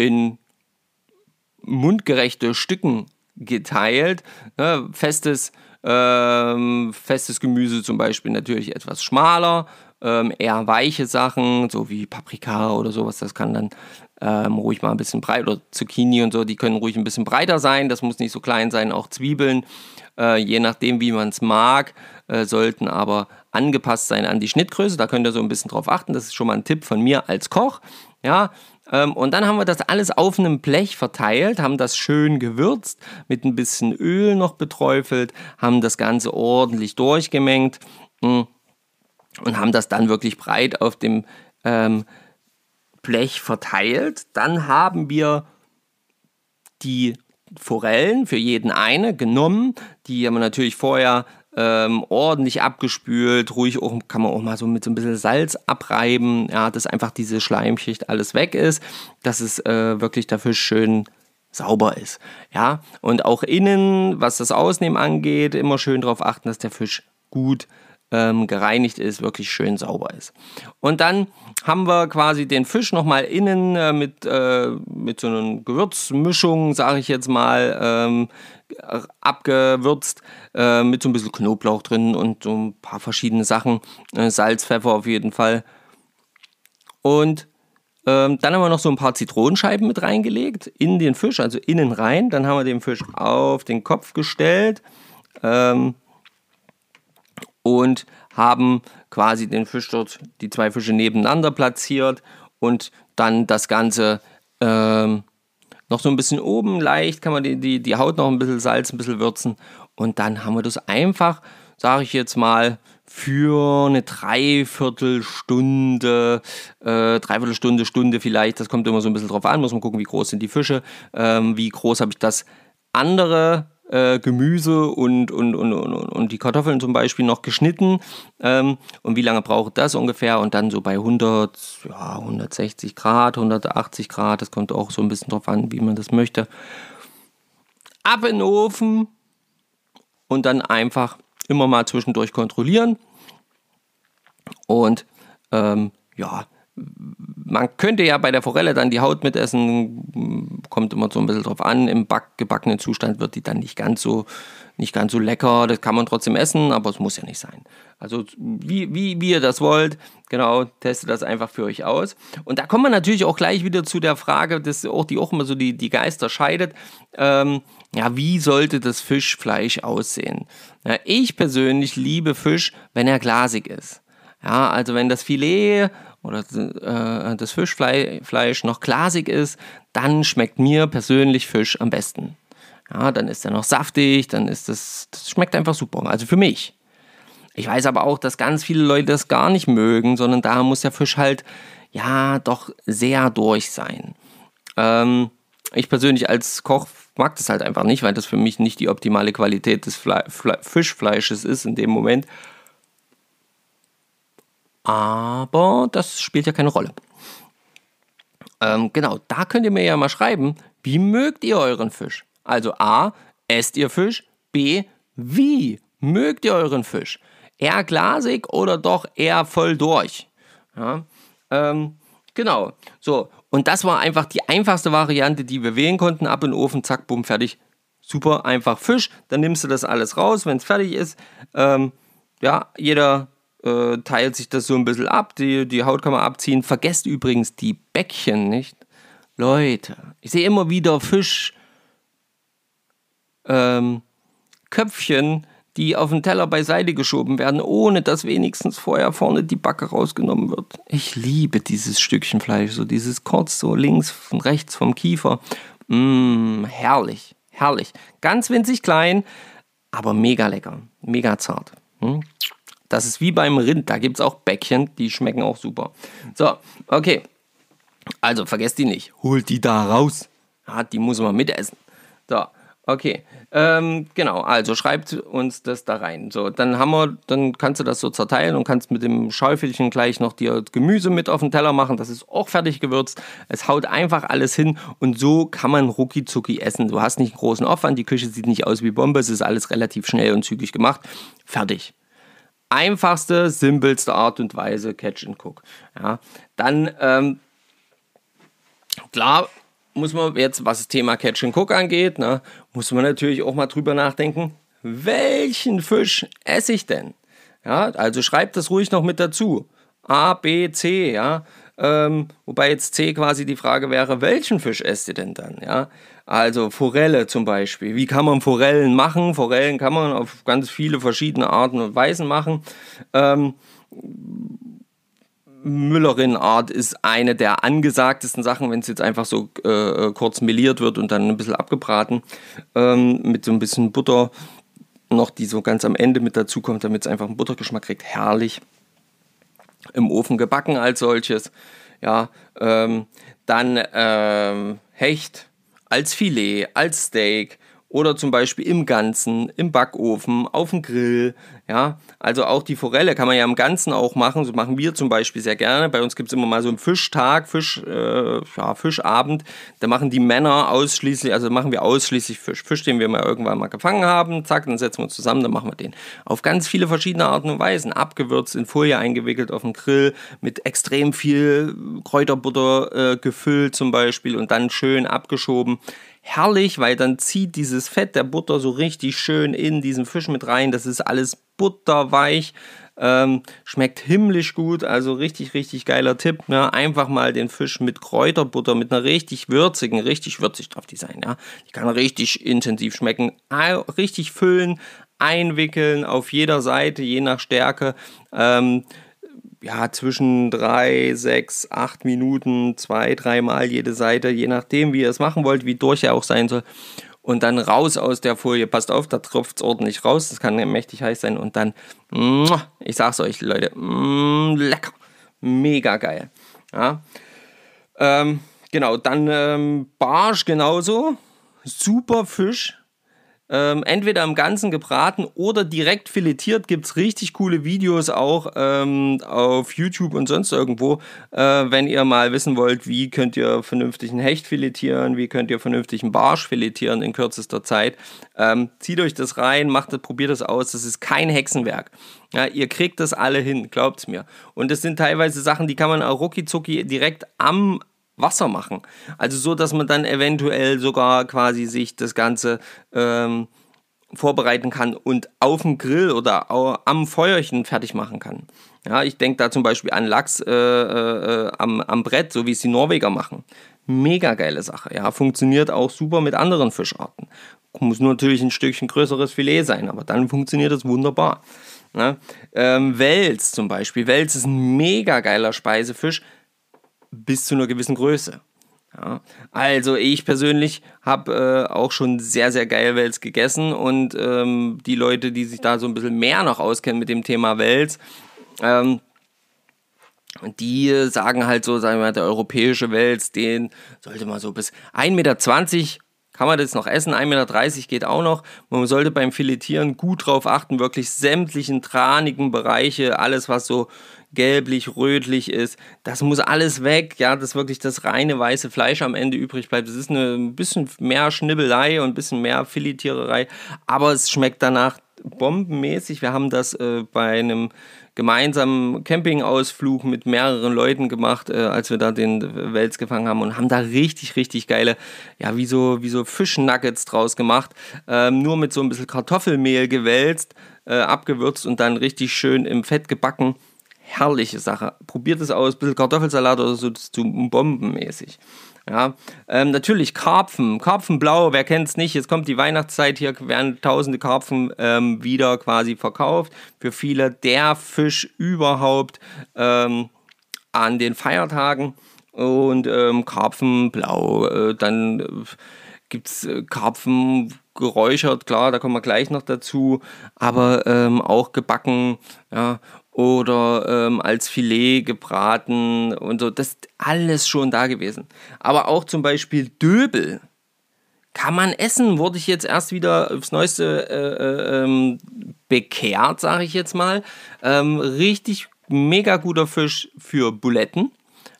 in mundgerechte Stücken geteilt. Ne, festes, ähm, festes Gemüse zum Beispiel natürlich etwas schmaler, ähm, eher weiche Sachen, so wie Paprika oder sowas, das kann dann ähm, ruhig mal ein bisschen breit oder Zucchini und so, die können ruhig ein bisschen breiter sein, das muss nicht so klein sein, auch Zwiebeln, äh, je nachdem wie man es mag, äh, sollten aber angepasst sein an die Schnittgröße, da könnt ihr so ein bisschen drauf achten, das ist schon mal ein Tipp von mir als Koch, ja, und dann haben wir das alles auf einem Blech verteilt, haben das schön gewürzt, mit ein bisschen Öl noch beträufelt, haben das Ganze ordentlich durchgemengt hm, und haben das dann wirklich breit auf dem ähm, Blech verteilt. Dann haben wir die Forellen für jeden eine genommen. Die haben wir natürlich vorher ähm, ordentlich abgespült, ruhig auch, kann man auch mal so mit so ein bisschen Salz abreiben, ja, dass einfach diese Schleimschicht alles weg ist, dass es äh, wirklich der Fisch schön sauber ist, ja, und auch innen, was das Ausnehmen angeht, immer schön darauf achten, dass der Fisch gut ähm, gereinigt ist, wirklich schön sauber ist. Und dann haben wir quasi den Fisch nochmal innen äh, mit, äh, mit so einer Gewürzmischung, sage ich jetzt mal, ähm, abgewürzt, äh, mit so ein bisschen Knoblauch drin und so ein paar verschiedene Sachen, äh, Salz, Pfeffer auf jeden Fall. Und ähm, dann haben wir noch so ein paar Zitronenscheiben mit reingelegt in den Fisch, also innen rein. Dann haben wir den Fisch auf den Kopf gestellt. Ähm, und haben quasi den Fisch dort, die zwei Fische nebeneinander platziert und dann das Ganze ähm, noch so ein bisschen oben leicht, kann man die, die, die Haut noch ein bisschen Salz, ein bisschen würzen und dann haben wir das einfach, sage ich jetzt mal, für eine Dreiviertelstunde, äh, Dreiviertelstunde, Stunde vielleicht, das kommt immer so ein bisschen drauf an, muss man gucken, wie groß sind die Fische, ähm, wie groß habe ich das andere äh, Gemüse und, und, und, und, und die Kartoffeln zum Beispiel noch geschnitten. Ähm, und wie lange braucht das ungefähr? Und dann so bei 100, ja, 160 Grad, 180 Grad, das kommt auch so ein bisschen drauf an, wie man das möchte. Ab in den Ofen und dann einfach immer mal zwischendurch kontrollieren. Und ähm, ja, man könnte ja bei der Forelle dann die Haut mitessen, kommt immer so ein bisschen drauf an. Im back, gebackenen Zustand wird die dann nicht ganz so, nicht ganz so lecker. Das kann man trotzdem essen, aber es muss ja nicht sein. Also wie, wie, wie ihr das wollt, genau, testet das einfach für euch aus. Und da kommt man natürlich auch gleich wieder zu der Frage, dass auch die auch immer so die, die Geister scheidet. Ähm, ja, wie sollte das Fischfleisch aussehen? Ja, ich persönlich liebe Fisch, wenn er glasig ist. Ja, also wenn das Filet oder äh, das Fischfleisch noch glasig ist, dann schmeckt mir persönlich Fisch am besten. Ja, dann ist er noch saftig, dann ist das, das schmeckt einfach super. Also für mich. Ich weiß aber auch, dass ganz viele Leute das gar nicht mögen, sondern da muss der Fisch halt, ja, doch sehr durch sein. Ähm, ich persönlich als Koch mag das halt einfach nicht, weil das für mich nicht die optimale Qualität des Fle Fle Fischfleisches ist in dem Moment. Aber das spielt ja keine Rolle. Ähm, genau, da könnt ihr mir ja mal schreiben, wie mögt ihr euren Fisch? Also A, esst ihr Fisch? B, wie mögt ihr euren Fisch? Eher glasig oder doch eher voll durch? Ja, ähm, genau, so. Und das war einfach die einfachste Variante, die wir wählen konnten. Ab in den Ofen, zack, bumm, fertig. Super einfach Fisch. Dann nimmst du das alles raus, wenn es fertig ist. Ähm, ja, jeder äh, teilt sich das so ein bisschen ab. Die, die Haut kann man abziehen. Vergesst übrigens die Bäckchen nicht. Leute, ich sehe immer wieder Fisch. Ähm, Köpfchen, die auf den Teller beiseite geschoben werden, ohne dass wenigstens vorher vorne die Backe rausgenommen wird. Ich liebe dieses Stückchen Fleisch, so dieses kurz so links und rechts vom Kiefer. Mmh, herrlich, herrlich. Ganz winzig klein, aber mega lecker, mega zart. Hm? Das ist wie beim Rind, da gibt es auch Bäckchen, die schmecken auch super. So, okay. Also vergesst die nicht. Holt die da raus. Ja, die muss man mitessen. So, okay. Ähm, genau, also schreibt uns das da rein. So, dann haben wir, dann kannst du das so zerteilen und kannst mit dem Schäufelchen gleich noch dir Gemüse mit auf den Teller machen. Das ist auch fertig gewürzt. Es haut einfach alles hin und so kann man rucki zucki essen. Du hast nicht einen großen Aufwand, die Küche sieht nicht aus wie Bombe, es ist alles relativ schnell und zügig gemacht. Fertig. Einfachste, simpelste Art und Weise, Catch and Cook. Ja, dann, ähm, klar, muss man jetzt, was das Thema Catch and Cook angeht, ne, muss man natürlich auch mal drüber nachdenken, welchen Fisch esse ich denn? Ja, also schreibt das ruhig noch mit dazu. A, B, C, ja. Ähm, wobei jetzt C quasi die Frage wäre, welchen Fisch esst ihr denn dann? Ja, also Forelle zum Beispiel. Wie kann man Forellen machen? Forellen kann man auf ganz viele verschiedene Arten und Weisen machen. Ähm, Müllerin-Art ist eine der angesagtesten Sachen, wenn es jetzt einfach so äh, kurz meliert wird und dann ein bisschen abgebraten ähm, mit so ein bisschen Butter noch, die so ganz am Ende mit dazu kommt, damit es einfach einen Buttergeschmack kriegt. Herrlich. Im Ofen gebacken als solches. Ja, ähm, dann ähm, Hecht als Filet, als Steak oder zum Beispiel im Ganzen, im Backofen, auf dem Grill. Ja, also auch die Forelle kann man ja im Ganzen auch machen. So machen wir zum Beispiel sehr gerne. Bei uns gibt es immer mal so einen Fischtag, Fisch, äh, ja, Fischabend. Da machen die Männer ausschließlich, also machen wir ausschließlich Fisch. Fisch, den wir mal irgendwann mal gefangen haben. Zack, dann setzen wir uns zusammen, dann machen wir den. Auf ganz viele verschiedene Arten und Weisen. Abgewürzt, in Folie eingewickelt auf dem Grill, mit extrem viel Kräuterbutter äh, gefüllt zum Beispiel und dann schön abgeschoben herrlich, weil dann zieht dieses Fett der Butter so richtig schön in diesen Fisch mit rein. Das ist alles butterweich. Ähm, schmeckt himmlisch gut, also richtig, richtig geiler Tipp. Ja. Einfach mal den Fisch mit Kräuterbutter, mit einer richtig würzigen, richtig würzig darf die sein. Ja. Die kann richtig intensiv schmecken. Richtig füllen, einwickeln auf jeder Seite, je nach Stärke. Ähm, ja, zwischen drei, sechs, acht Minuten, zwei, dreimal jede Seite, je nachdem, wie ihr es machen wollt, wie durch er auch sein soll. Und dann raus aus der Folie. Passt auf, da tropft es ordentlich raus. Das kann mächtig heiß sein. Und dann, ich sag's euch, Leute, lecker. Mega geil. Ja. Ähm, genau, dann ähm, Barsch genauso. Super Fisch ähm, entweder im Ganzen gebraten oder direkt filetiert. Gibt es richtig coole Videos auch ähm, auf YouTube und sonst irgendwo. Äh, wenn ihr mal wissen wollt, wie könnt ihr vernünftig einen Hecht filetieren, wie könnt ihr vernünftig einen Barsch filetieren in kürzester Zeit. Ähm, zieht euch das rein, macht das, probiert das aus. Das ist kein Hexenwerk. Ja, ihr kriegt das alle hin, glaubt's mir. Und das sind teilweise Sachen, die kann man auch rucki direkt am Wasser machen. Also so, dass man dann eventuell sogar quasi sich das Ganze ähm, vorbereiten kann und auf dem Grill oder am Feuerchen fertig machen kann. Ja, ich denke da zum Beispiel an Lachs äh, äh, am, am Brett, so wie es die Norweger machen. Mega geile Sache. Ja, funktioniert auch super mit anderen Fischarten. Muss nur natürlich ein Stückchen größeres Filet sein, aber dann funktioniert das wunderbar. Ja, ähm, Wels zum Beispiel. Wels ist ein mega geiler Speisefisch bis zu einer gewissen Größe. Ja, also ich persönlich habe äh, auch schon sehr, sehr geil Wels gegessen und ähm, die Leute, die sich da so ein bisschen mehr noch auskennen mit dem Thema Wels, ähm, die sagen halt so, sagen wir mal, der europäische Wels, den sollte man so bis 1,20 Meter kann man das noch essen, 1,30 Meter geht auch noch. Man sollte beim Filetieren gut drauf achten, wirklich sämtlichen tranigen Bereiche, alles was so gelblich, rötlich ist, das muss alles weg, ja, dass wirklich das reine weiße Fleisch am Ende übrig bleibt. Das ist eine, ein bisschen mehr Schnibbelei und ein bisschen mehr Filetiererei, aber es schmeckt danach bombenmäßig. Wir haben das äh, bei einem gemeinsamen Campingausflug mit mehreren Leuten gemacht, äh, als wir da den Wels gefangen haben und haben da richtig, richtig geile, ja, wie so, wie so Fischnuggets draus gemacht. Ähm, nur mit so ein bisschen Kartoffelmehl gewälzt, äh, abgewürzt und dann richtig schön im Fett gebacken. Herrliche Sache. Probiert es aus, ein bisschen Kartoffelsalat oder so, so bombenmäßig. Ja, ähm, natürlich Karpfen, Karpfenblau, wer kennt es nicht? Jetzt kommt die Weihnachtszeit, hier werden tausende Karpfen ähm, wieder quasi verkauft. Für viele der Fisch überhaupt ähm, an den Feiertagen. Und ähm, Karpfenblau, äh, dann äh, gibt es äh, Karpfen geräuchert, klar, da kommen wir gleich noch dazu, aber ähm, auch gebacken, ja, oder ähm, als Filet gebraten und so, das ist alles schon da gewesen. Aber auch zum Beispiel Döbel kann man essen, wurde ich jetzt erst wieder aufs Neueste äh, äh, ähm, bekehrt, sage ich jetzt mal. Ähm, richtig mega guter Fisch für Buletten,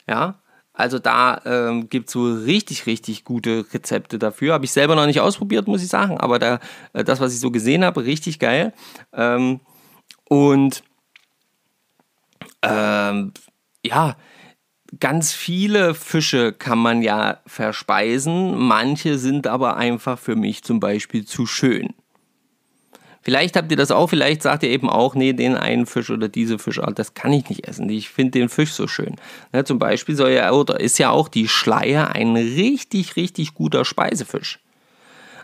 ja, also da ähm, gibt es so richtig, richtig gute Rezepte dafür. Habe ich selber noch nicht ausprobiert, muss ich sagen. Aber da, äh, das, was ich so gesehen habe, richtig geil. Ähm, und ähm, ja, ganz viele Fische kann man ja verspeisen. Manche sind aber einfach für mich zum Beispiel zu schön. Vielleicht habt ihr das auch, vielleicht sagt ihr eben auch, nee, den einen Fisch oder diese Fischart, das kann ich nicht essen. Ich finde den Fisch so schön. Ja, zum Beispiel soll ja, oder ist ja auch die Schleie ein richtig, richtig guter Speisefisch.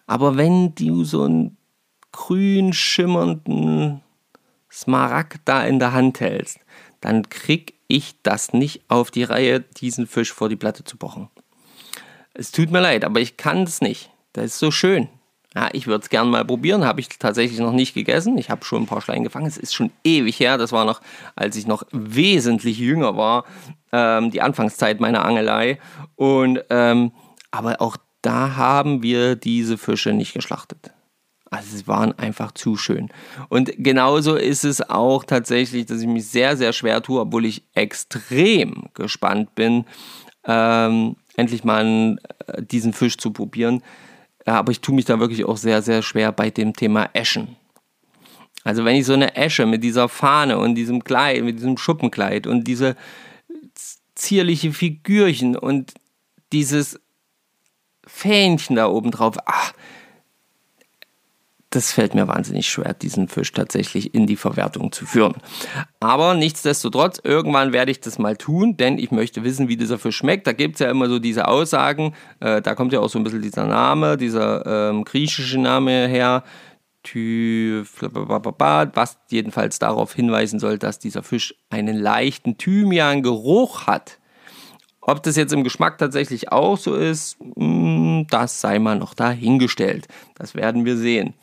Aber wenn du so einen grün schimmernden Smaragd da in der Hand hältst, dann krieg ich das nicht auf die Reihe, diesen Fisch vor die Platte zu pochen. Es tut mir leid, aber ich kann es nicht. Das ist so schön. Ja, ich würde es gerne mal probieren, habe ich tatsächlich noch nicht gegessen. Ich habe schon ein paar Schleien gefangen. Es ist schon ewig her. Das war noch, als ich noch wesentlich jünger war, ähm, die Anfangszeit meiner Angelei. Und ähm, aber auch da haben wir diese Fische nicht geschlachtet. Also sie waren einfach zu schön. Und genauso ist es auch tatsächlich, dass ich mich sehr, sehr schwer tue, obwohl ich extrem gespannt bin, ähm, endlich mal äh, diesen Fisch zu probieren. Ja, aber ich tue mich da wirklich auch sehr, sehr schwer bei dem Thema Eschen. Also wenn ich so eine Esche mit dieser Fahne und diesem Kleid, mit diesem Schuppenkleid und diese zierliche Figürchen und dieses Fähnchen da oben drauf, ach, das fällt mir wahnsinnig schwer, diesen Fisch tatsächlich in die Verwertung zu führen. Aber nichtsdestotrotz, irgendwann werde ich das mal tun, denn ich möchte wissen, wie dieser Fisch schmeckt. Da gibt es ja immer so diese Aussagen, äh, da kommt ja auch so ein bisschen dieser Name, dieser ähm, griechische Name her, was jedenfalls darauf hinweisen soll, dass dieser Fisch einen leichten Thymian-Geruch hat. Ob das jetzt im Geschmack tatsächlich auch so ist, mm, das sei mal noch dahingestellt. Das werden wir sehen.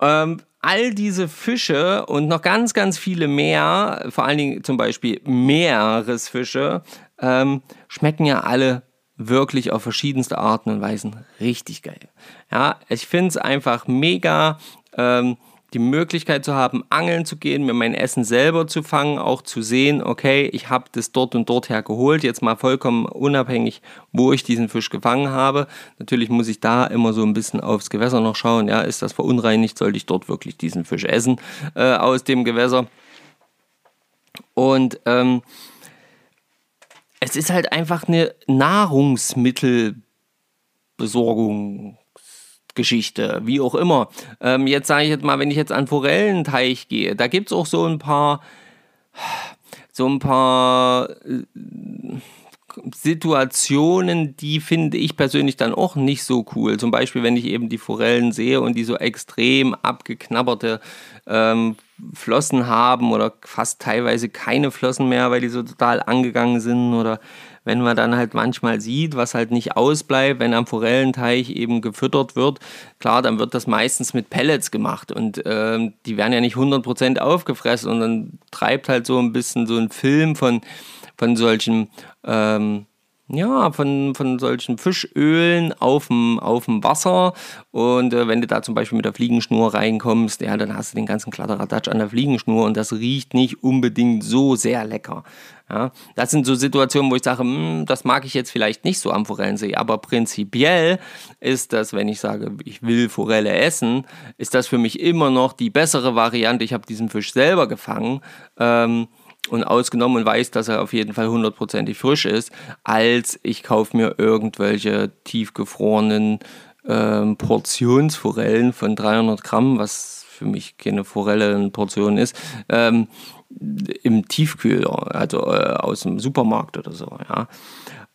Ähm, all diese Fische und noch ganz, ganz viele mehr, vor allen Dingen zum Beispiel Meeresfische, ähm, schmecken ja alle wirklich auf verschiedenste Arten und Weisen richtig geil. Ja, ich finde es einfach mega. Ähm, die Möglichkeit zu haben, angeln zu gehen, mir mein Essen selber zu fangen, auch zu sehen, okay, ich habe das dort und dort her geholt, jetzt mal vollkommen unabhängig, wo ich diesen Fisch gefangen habe. Natürlich muss ich da immer so ein bisschen aufs Gewässer noch schauen, ja, ist das verunreinigt, sollte ich dort wirklich diesen Fisch essen äh, aus dem Gewässer. Und ähm, es ist halt einfach eine Nahrungsmittelbesorgung Geschichte, wie auch immer. Ähm, jetzt sage ich jetzt mal, wenn ich jetzt an Forellenteich gehe, da gibt es auch so ein paar, so ein paar äh, Situationen, die finde ich persönlich dann auch nicht so cool. Zum Beispiel, wenn ich eben die Forellen sehe und die so extrem abgeknabberte ähm, Flossen haben oder fast teilweise keine Flossen mehr, weil die so total angegangen sind oder wenn man dann halt manchmal sieht, was halt nicht ausbleibt, wenn am Forellenteich eben gefüttert wird, klar, dann wird das meistens mit Pellets gemacht und äh, die werden ja nicht 100% aufgefressen und dann treibt halt so ein bisschen so ein Film von, von solchen ähm, ja, von, von solchen Fischölen auf dem, auf dem Wasser. Und äh, wenn du da zum Beispiel mit der Fliegenschnur reinkommst, ja, dann hast du den ganzen Kladderadatsch an der Fliegenschnur und das riecht nicht unbedingt so sehr lecker. Ja, das sind so Situationen, wo ich sage, hm, das mag ich jetzt vielleicht nicht so am Forellensee, aber prinzipiell ist das, wenn ich sage, ich will Forelle essen, ist das für mich immer noch die bessere Variante. Ich habe diesen Fisch selber gefangen. Ähm, und ausgenommen und weiß, dass er auf jeden Fall hundertprozentig frisch ist, als ich kaufe mir irgendwelche tiefgefrorenen ähm, Portionsforellen von 300 Gramm, was für mich keine Forellenportion ist, ähm, im Tiefkühl, also äh, aus dem Supermarkt oder so. Ja.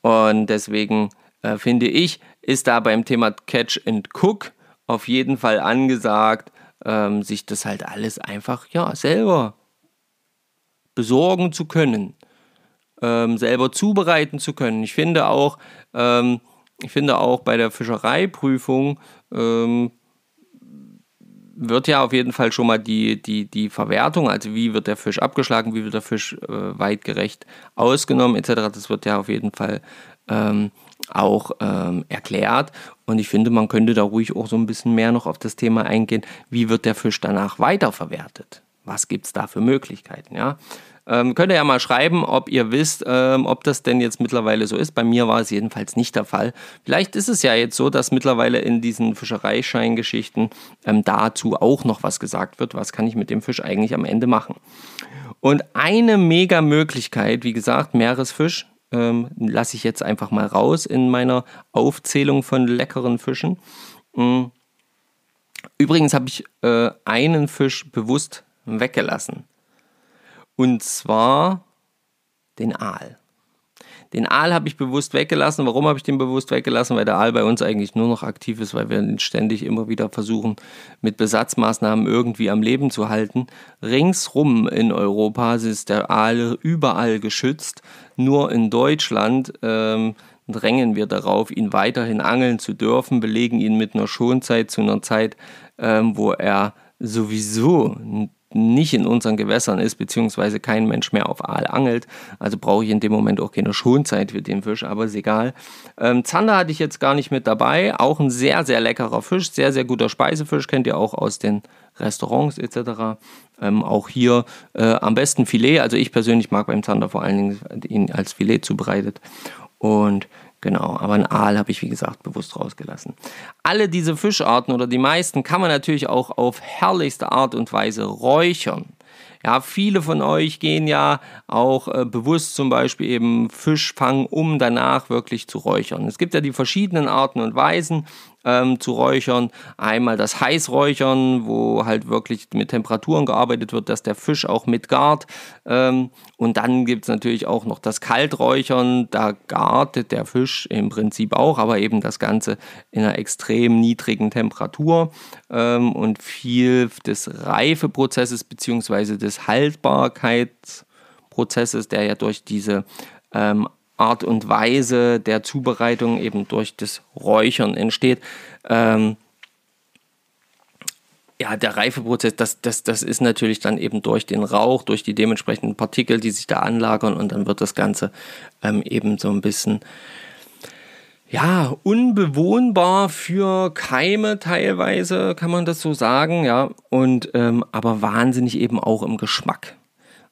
Und deswegen äh, finde ich, ist da beim Thema Catch and Cook auf jeden Fall angesagt, ähm, sich das halt alles einfach ja selber besorgen zu können, ähm, selber zubereiten zu können. Ich finde auch, ähm, ich finde auch bei der Fischereiprüfung ähm, wird ja auf jeden Fall schon mal die, die, die Verwertung, also wie wird der Fisch abgeschlagen, wie wird der Fisch äh, weitgerecht ausgenommen etc., das wird ja auf jeden Fall ähm, auch ähm, erklärt. Und ich finde, man könnte da ruhig auch so ein bisschen mehr noch auf das Thema eingehen, wie wird der Fisch danach weiterverwertet? Was gibt es da für Möglichkeiten? Ja? Ähm, könnt ihr ja mal schreiben, ob ihr wisst, ähm, ob das denn jetzt mittlerweile so ist. Bei mir war es jedenfalls nicht der Fall. Vielleicht ist es ja jetzt so, dass mittlerweile in diesen Fischereischeingeschichten ähm, dazu auch noch was gesagt wird. Was kann ich mit dem Fisch eigentlich am Ende machen? Und eine mega Möglichkeit, wie gesagt, Meeresfisch, ähm, lasse ich jetzt einfach mal raus in meiner Aufzählung von leckeren Fischen. Mhm. Übrigens habe ich äh, einen Fisch bewusst weggelassen. Und zwar den Aal. Den Aal habe ich bewusst weggelassen. Warum habe ich den bewusst weggelassen? Weil der Aal bei uns eigentlich nur noch aktiv ist, weil wir ihn ständig immer wieder versuchen, mit Besatzmaßnahmen irgendwie am Leben zu halten. Ringsrum in Europa ist der Aal überall geschützt. Nur in Deutschland ähm, drängen wir darauf, ihn weiterhin angeln zu dürfen, belegen ihn mit einer Schonzeit zu einer Zeit, ähm, wo er sowieso nicht in unseren Gewässern ist, beziehungsweise kein Mensch mehr auf Aal angelt. Also brauche ich in dem Moment auch keine Schonzeit für den Fisch, aber ist egal. Ähm, Zander hatte ich jetzt gar nicht mit dabei. Auch ein sehr, sehr leckerer Fisch, sehr, sehr guter Speisefisch, kennt ihr auch aus den Restaurants etc. Ähm, auch hier äh, am besten Filet. Also ich persönlich mag beim Zander vor allen Dingen ihn als Filet zubereitet. Und Genau, aber ein Aal habe ich wie gesagt bewusst rausgelassen. Alle diese Fischarten oder die meisten kann man natürlich auch auf herrlichste Art und Weise räuchern. Ja, viele von euch gehen ja auch äh, bewusst zum Beispiel eben Fisch fangen, um danach wirklich zu räuchern. Es gibt ja die verschiedenen Arten und Weisen ähm, zu räuchern. Einmal das Heißräuchern, wo halt wirklich mit Temperaturen gearbeitet wird, dass der Fisch auch mitgart. Ähm, und dann gibt es natürlich auch noch das Kalträuchern. Da gartet der Fisch im Prinzip auch, aber eben das Ganze in einer extrem niedrigen Temperatur. Ähm, und viel des Reifeprozesses bzw. des Haltbarkeitsprozesses, der ja durch diese ähm, Art und Weise der Zubereitung eben durch das Räuchern entsteht. Ähm, ja, der Reifeprozess, das, das, das ist natürlich dann eben durch den Rauch, durch die dementsprechenden Partikel, die sich da anlagern und dann wird das Ganze ähm, eben so ein bisschen ja, unbewohnbar für Keime teilweise, kann man das so sagen, ja, und ähm, aber wahnsinnig eben auch im Geschmack.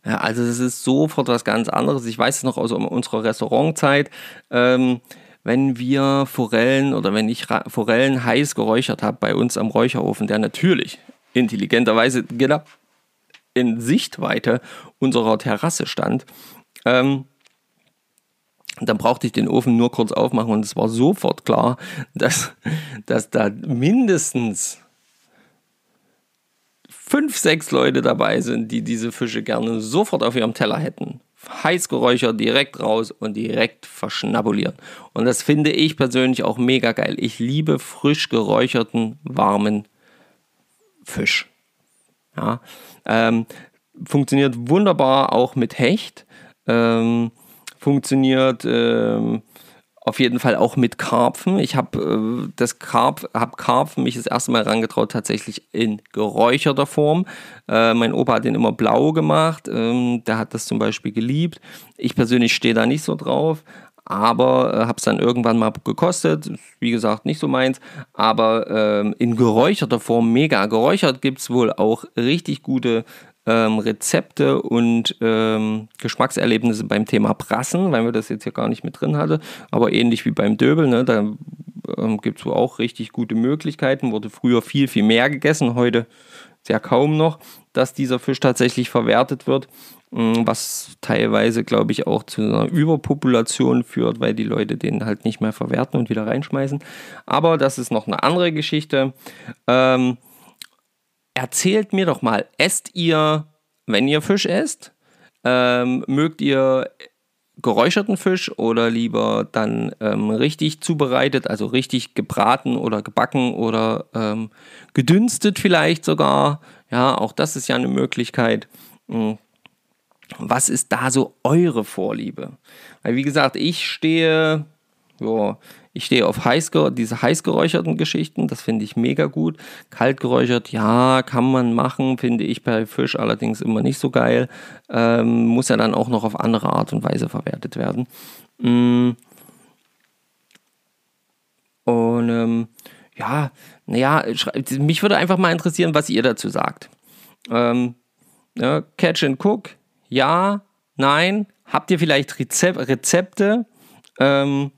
Ja, also es ist sofort was ganz anderes. Ich weiß es noch aus unserer Restaurantzeit. Ähm, wenn wir Forellen oder wenn ich Forellen heiß geräuchert habe bei uns am Räucherofen, der natürlich intelligenterweise genau in Sichtweite unserer Terrasse stand, ähm, dann brauchte ich den Ofen nur kurz aufmachen und es war sofort klar, dass, dass da mindestens fünf, sechs Leute dabei sind, die diese Fische gerne sofort auf ihrem Teller hätten. Heiß geräuchert, direkt raus und direkt verschnabulieren. Und das finde ich persönlich auch mega geil. Ich liebe frisch geräucherten, warmen Fisch. Ja, ähm, funktioniert wunderbar auch mit Hecht. Ähm, funktioniert ähm, auf jeden Fall auch mit Karpfen. Ich habe äh, das Karp, hab Karpfen mich das erste Mal herangetraut, tatsächlich in geräucherter Form. Äh, mein Opa hat den immer blau gemacht. Ähm, der hat das zum Beispiel geliebt. Ich persönlich stehe da nicht so drauf, aber äh, habe es dann irgendwann mal gekostet. Wie gesagt, nicht so meins, aber ähm, in geräucherter Form mega. Geräuchert gibt es wohl auch richtig gute ähm, Rezepte und ähm, Geschmackserlebnisse beim Thema Prassen, weil wir das jetzt hier gar nicht mit drin hatte, aber ähnlich wie beim Döbel, ne, da ähm, gibt es auch richtig gute Möglichkeiten, wurde früher viel, viel mehr gegessen, heute sehr kaum noch, dass dieser Fisch tatsächlich verwertet wird, mm, was teilweise, glaube ich, auch zu einer Überpopulation führt, weil die Leute den halt nicht mehr verwerten und wieder reinschmeißen. Aber das ist noch eine andere Geschichte. Ähm, erzählt mir doch mal, esst ihr, wenn ihr Fisch esst, ähm, mögt ihr geräucherten Fisch oder lieber dann ähm, richtig zubereitet, also richtig gebraten oder gebacken oder ähm, gedünstet vielleicht sogar. Ja, auch das ist ja eine Möglichkeit. Hm. Was ist da so eure Vorliebe? Weil wie gesagt, ich stehe, ja, Ich stehe auf heiß, diese heißgeräucherten Geschichten, das finde ich mega gut. Kaltgeräuchert, ja, kann man machen, finde ich bei Fisch allerdings immer nicht so geil. Ähm, muss ja dann auch noch auf andere Art und Weise verwertet werden. Mm. Und ähm, ja, naja, mich würde einfach mal interessieren, was ihr dazu sagt. Ähm, ja, Catch and Cook, ja, nein. Habt ihr vielleicht Rezep Rezepte? Ähm,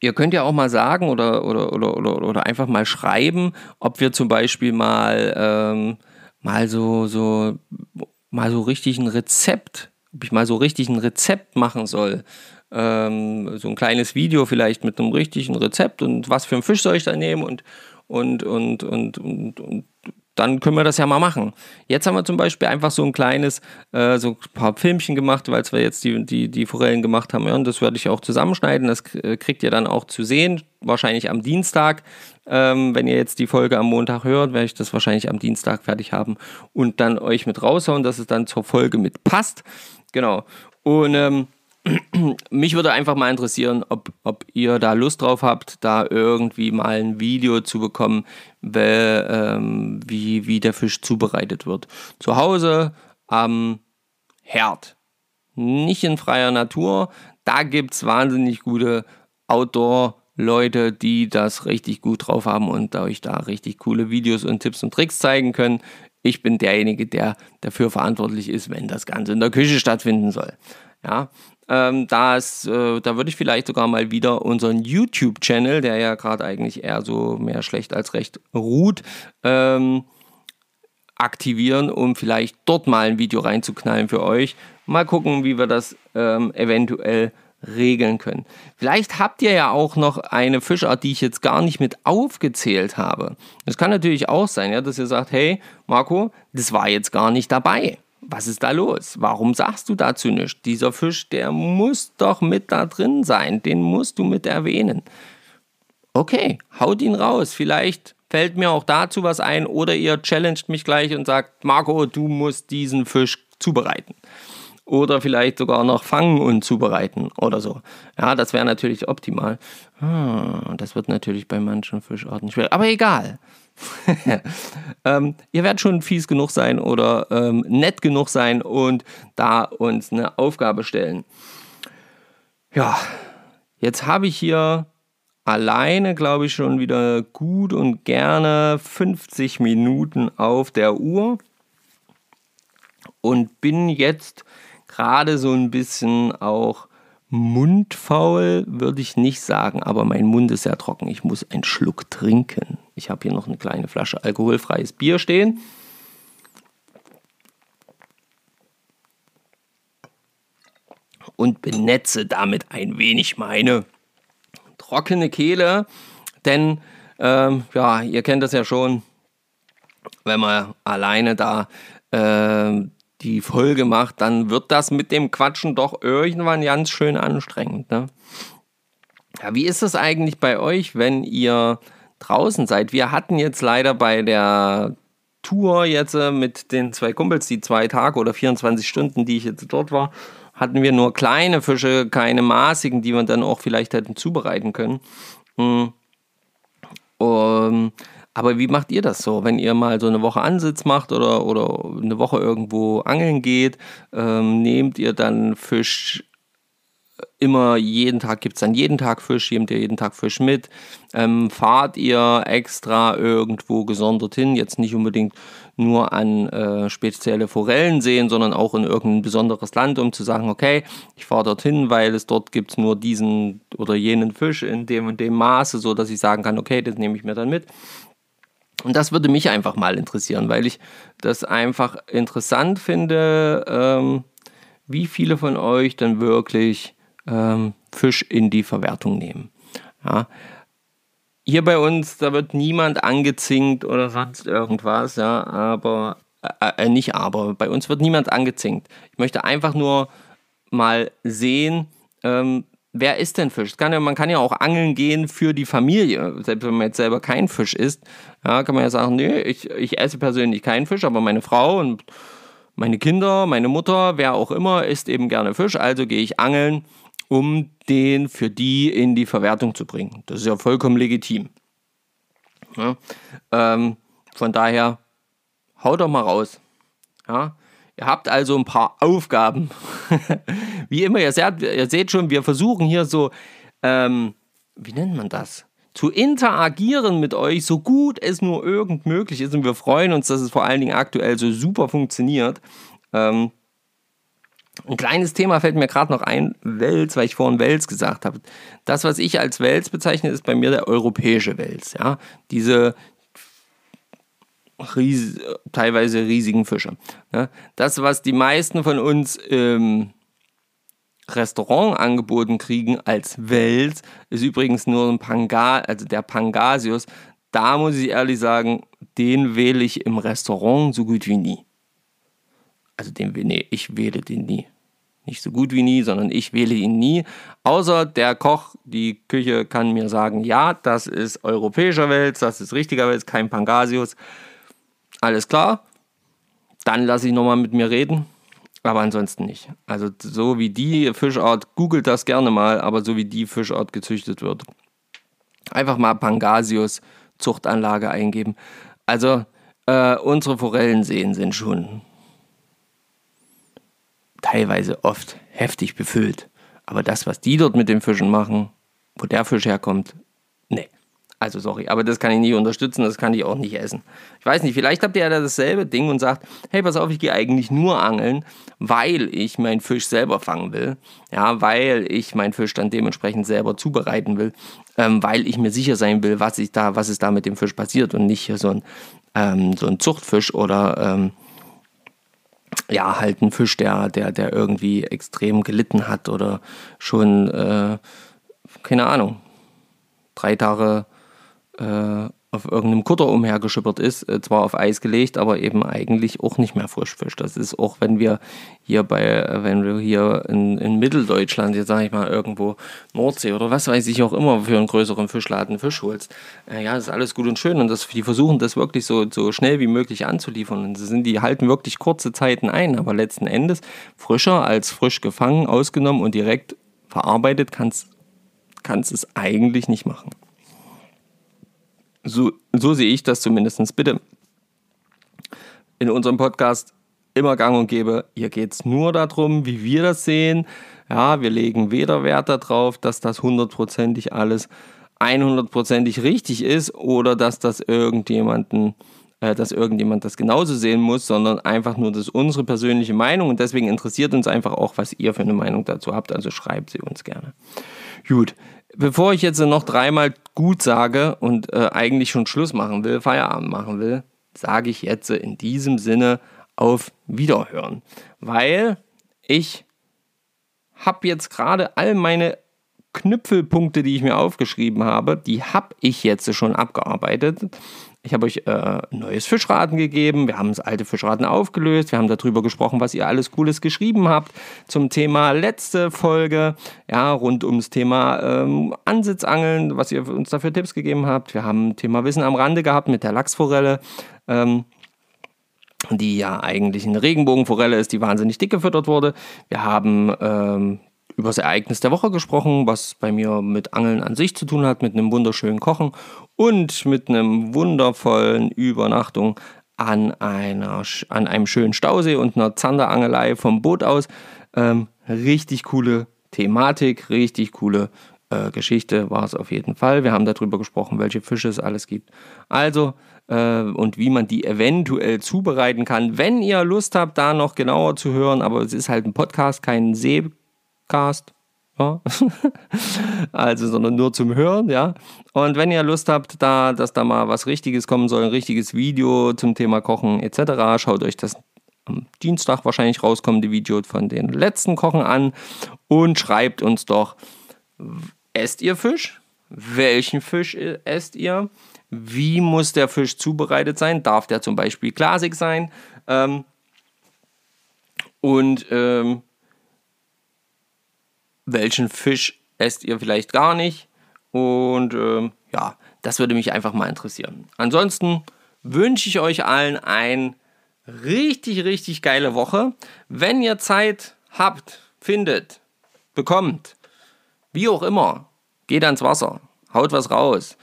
ihr könnt ja auch mal sagen oder, oder, oder, oder, oder einfach mal schreiben, ob wir zum Beispiel mal, ähm, mal so, so, mal so richtig ein Rezept, ob ich mal so richtig ein Rezept machen soll. Ähm, so ein kleines Video vielleicht mit einem richtigen Rezept und was für einen Fisch soll ich da nehmen und, und, und, und, und, und dann können wir das ja mal machen. Jetzt haben wir zum Beispiel einfach so ein kleines, äh, so ein paar Filmchen gemacht, weil wir jetzt die, die, die Forellen gemacht haben. Ja, und das werde ich auch zusammenschneiden. Das äh, kriegt ihr dann auch zu sehen, wahrscheinlich am Dienstag. Ähm, wenn ihr jetzt die Folge am Montag hört, werde ich das wahrscheinlich am Dienstag fertig haben und dann euch mit raushauen, dass es dann zur Folge mit passt. Genau. Und ähm, mich würde einfach mal interessieren, ob, ob ihr da Lust drauf habt, da irgendwie mal ein Video zu bekommen, weil, ähm, wie, wie der Fisch zubereitet wird. Zu Hause am Herd. Nicht in freier Natur. Da gibt es wahnsinnig gute Outdoor-Leute, die das richtig gut drauf haben und euch da richtig coole Videos und Tipps und Tricks zeigen können. Ich bin derjenige, der dafür verantwortlich ist, wenn das Ganze in der Küche stattfinden soll. Ja, ähm, das, äh, da würde ich vielleicht sogar mal wieder unseren YouTube-Channel, der ja gerade eigentlich eher so mehr schlecht als recht ruht, ähm, aktivieren, um vielleicht dort mal ein Video reinzuknallen für euch. Mal gucken, wie wir das ähm, eventuell regeln können. Vielleicht habt ihr ja auch noch eine Fischart, die ich jetzt gar nicht mit aufgezählt habe. Das kann natürlich auch sein, ja, dass ihr sagt, hey Marco, das war jetzt gar nicht dabei was ist da los? Warum sagst du dazu nichts? Dieser Fisch, der muss doch mit da drin sein, den musst du mit erwähnen. Okay, haut ihn raus. Vielleicht fällt mir auch dazu was ein oder ihr challenged mich gleich und sagt, Marco, du musst diesen Fisch zubereiten. Oder vielleicht sogar noch fangen und zubereiten oder so. Ja, das wäre natürlich optimal. Ah, das wird natürlich bei manchen Fischarten schwer. Aber egal. ähm, ihr werdet schon fies genug sein oder ähm, nett genug sein und da uns eine Aufgabe stellen. Ja, jetzt habe ich hier alleine, glaube ich, schon wieder gut und gerne 50 Minuten auf der Uhr und bin jetzt gerade so ein bisschen auch mundfaul, würde ich nicht sagen, aber mein Mund ist sehr trocken. Ich muss einen Schluck trinken. Ich habe hier noch eine kleine Flasche alkoholfreies Bier stehen. Und benetze damit ein wenig meine trockene Kehle. Denn, ähm, ja, ihr kennt das ja schon, wenn man alleine da äh, die Folge macht, dann wird das mit dem Quatschen doch irgendwann ganz schön anstrengend. Ne? Ja, wie ist das eigentlich bei euch, wenn ihr draußen seid. Wir hatten jetzt leider bei der Tour jetzt äh, mit den zwei Kumpels, die zwei Tage oder 24 Stunden, die ich jetzt dort war, hatten wir nur kleine Fische, keine maßigen, die wir dann auch vielleicht hätten zubereiten können. Um, aber wie macht ihr das so, wenn ihr mal so eine Woche Ansitz macht oder, oder eine Woche irgendwo angeln geht? Ähm, nehmt ihr dann Fisch immer jeden Tag gibt es dann jeden Tag Fisch, nehmt ihr jeden Tag Fisch mit, ähm, fahrt ihr extra irgendwo gesondert hin, jetzt nicht unbedingt nur an äh, spezielle Forellen sehen, sondern auch in irgendein besonderes Land, um zu sagen, okay, ich fahre dorthin, weil es dort gibt nur diesen oder jenen Fisch in dem und dem Maße, so dass ich sagen kann, okay, das nehme ich mir dann mit. Und das würde mich einfach mal interessieren, weil ich das einfach interessant finde, ähm, wie viele von euch dann wirklich ähm, Fisch in die Verwertung nehmen. Ja. Hier bei uns, da wird niemand angezinkt oder sonst irgendwas, ja, aber äh, äh, nicht aber, bei uns wird niemand angezinkt. Ich möchte einfach nur mal sehen, ähm, wer isst denn Fisch? Kann ja, man kann ja auch angeln gehen für die Familie. Selbst wenn man jetzt selber kein Fisch isst, ja, kann man ja sagen, nee, ich, ich esse persönlich keinen Fisch, aber meine Frau und meine Kinder, meine Mutter, wer auch immer, isst eben gerne Fisch, also gehe ich angeln um den für die in die Verwertung zu bringen. Das ist ja vollkommen legitim. Ja, ähm, von daher, haut doch mal raus. Ja, ihr habt also ein paar Aufgaben. wie immer, ihr seht, ihr seht schon, wir versuchen hier so, ähm, wie nennt man das? Zu interagieren mit euch, so gut es nur irgend möglich ist. Und wir freuen uns, dass es vor allen Dingen aktuell so super funktioniert. Ähm, ein kleines Thema fällt mir gerade noch ein, Wels, weil ich vorhin Wels gesagt habe. Das, was ich als Wels bezeichne, ist bei mir der europäische Wels. Ja? Diese ries teilweise riesigen Fische. Ja? Das, was die meisten von uns im Restaurant angeboten kriegen als Wels, ist übrigens nur ein Panga, also der Pangasius. Da muss ich ehrlich sagen, den wähle ich im Restaurant so gut wie nie. Also den, nee, ich wähle den nie. Nicht so gut wie nie, sondern ich wähle ihn nie. Außer der Koch, die Küche kann mir sagen, ja, das ist europäischer Wels, das ist richtiger Wels, kein Pangasius. Alles klar. Dann lasse ich nochmal mit mir reden. Aber ansonsten nicht. Also so wie die Fischart, googelt das gerne mal, aber so wie die Fischart gezüchtet wird. Einfach mal Pangasius Zuchtanlage eingeben. Also äh, unsere Forellenseen sind schon teilweise oft heftig befüllt. Aber das, was die dort mit den Fischen machen, wo der Fisch herkommt, nee. Also sorry, aber das kann ich nicht unterstützen, das kann ich auch nicht essen. Ich weiß nicht, vielleicht habt ihr ja dasselbe Ding und sagt, hey, pass auf, ich gehe eigentlich nur angeln, weil ich meinen Fisch selber fangen will. Ja, weil ich meinen Fisch dann dementsprechend selber zubereiten will, ähm, weil ich mir sicher sein will, was, ich da, was ist da mit dem Fisch passiert und nicht so ein, ähm, so ein Zuchtfisch oder ähm, ja, halt ein Fisch, der, der, der irgendwie extrem gelitten hat oder schon, äh, keine Ahnung, drei Tage äh, auf irgendeinem Kutter umhergeschippert ist, äh, zwar auf Eis gelegt, aber eben eigentlich auch nicht mehr Frischfisch. Das ist auch, wenn wir hier bei, äh, wenn wir hier in, in Mitteldeutschland, jetzt sage ich mal irgendwo Nordsee oder was weiß ich auch immer für einen größeren Fischladen Fisch holst. Äh, ja, das ist alles gut und schön und das, die versuchen das wirklich so, so schnell wie möglich anzuliefern. Und sind, die halten wirklich kurze Zeiten ein, aber letzten Endes frischer als frisch gefangen, ausgenommen und direkt verarbeitet kannst, kannst es eigentlich nicht machen. So, so sehe ich das zumindest. Bitte in unserem Podcast immer gang und gäbe. Hier geht es nur darum, wie wir das sehen. Ja, wir legen weder Wert darauf, dass das hundertprozentig alles 100%ig richtig ist oder dass das irgendjemanden äh, dass irgendjemand das genauso sehen muss, sondern einfach nur, das unsere persönliche Meinung und deswegen interessiert uns einfach auch, was ihr für eine Meinung dazu habt, also schreibt sie uns gerne. Gut, bevor ich jetzt noch dreimal gut sage und äh, eigentlich schon Schluss machen will, Feierabend machen will, sage ich jetzt in diesem Sinne auf Wiederhören. Weil ich habe jetzt gerade all meine Knüpfelpunkte, die ich mir aufgeschrieben habe, die habe ich jetzt schon abgearbeitet. Ich habe euch äh, neues Fischraten gegeben. Wir haben das alte Fischraten aufgelöst. Wir haben darüber gesprochen, was ihr alles Cooles geschrieben habt zum Thema letzte Folge. Ja, rund ums Thema ähm, Ansitzangeln, was ihr uns dafür Tipps gegeben habt. Wir haben Thema Wissen am Rande gehabt mit der Lachsforelle. Ähm, die ja eigentlich eine Regenbogenforelle ist, die wahnsinnig dick gefüttert wurde. Wir haben ähm, über das Ereignis der Woche gesprochen, was bei mir mit Angeln an sich zu tun hat, mit einem wunderschönen Kochen und mit einem wundervollen Übernachtung an, einer, an einem schönen Stausee und einer Zanderangelei vom Boot aus. Ähm, richtig coole Thematik, richtig coole äh, Geschichte war es auf jeden Fall. Wir haben darüber gesprochen, welche Fische es alles gibt. Also, äh, und wie man die eventuell zubereiten kann. Wenn ihr Lust habt, da noch genauer zu hören, aber es ist halt ein Podcast, kein See Cast. Ja. also, sondern nur zum Hören, ja. Und wenn ihr Lust habt, da, dass da mal was Richtiges kommen soll, ein richtiges Video zum Thema Kochen etc., schaut euch das am Dienstag wahrscheinlich rauskommende Video von den letzten Kochen an und schreibt uns doch, esst ihr Fisch? Welchen Fisch esst ihr? Wie muss der Fisch zubereitet sein? Darf der zum Beispiel glasig sein? Ähm, und ähm, welchen Fisch esst ihr vielleicht gar nicht. Und ähm, ja, das würde mich einfach mal interessieren. Ansonsten wünsche ich euch allen eine richtig, richtig geile Woche. Wenn ihr Zeit habt, findet, bekommt, Wie auch immer, geht ans Wasser, haut was raus.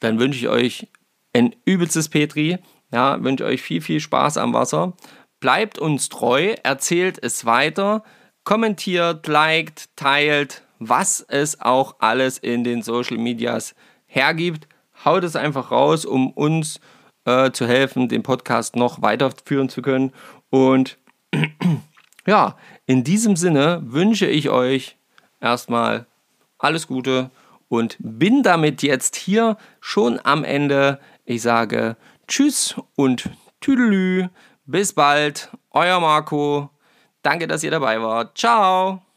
Dann wünsche ich euch ein übelstes Petri. Ja, wünsche euch viel, viel Spaß am Wasser. Bleibt uns treu, erzählt es weiter, kommentiert, liked, teilt, was es auch alles in den Social Medias hergibt. Haut es einfach raus, um uns äh, zu helfen, den Podcast noch weiterführen zu können. Und ja, in diesem Sinne wünsche ich euch erstmal alles Gute und bin damit jetzt hier schon am Ende. Ich sage Tschüss und Tüdelü. Bis bald, euer Marco. Danke, dass ihr dabei wart. Ciao.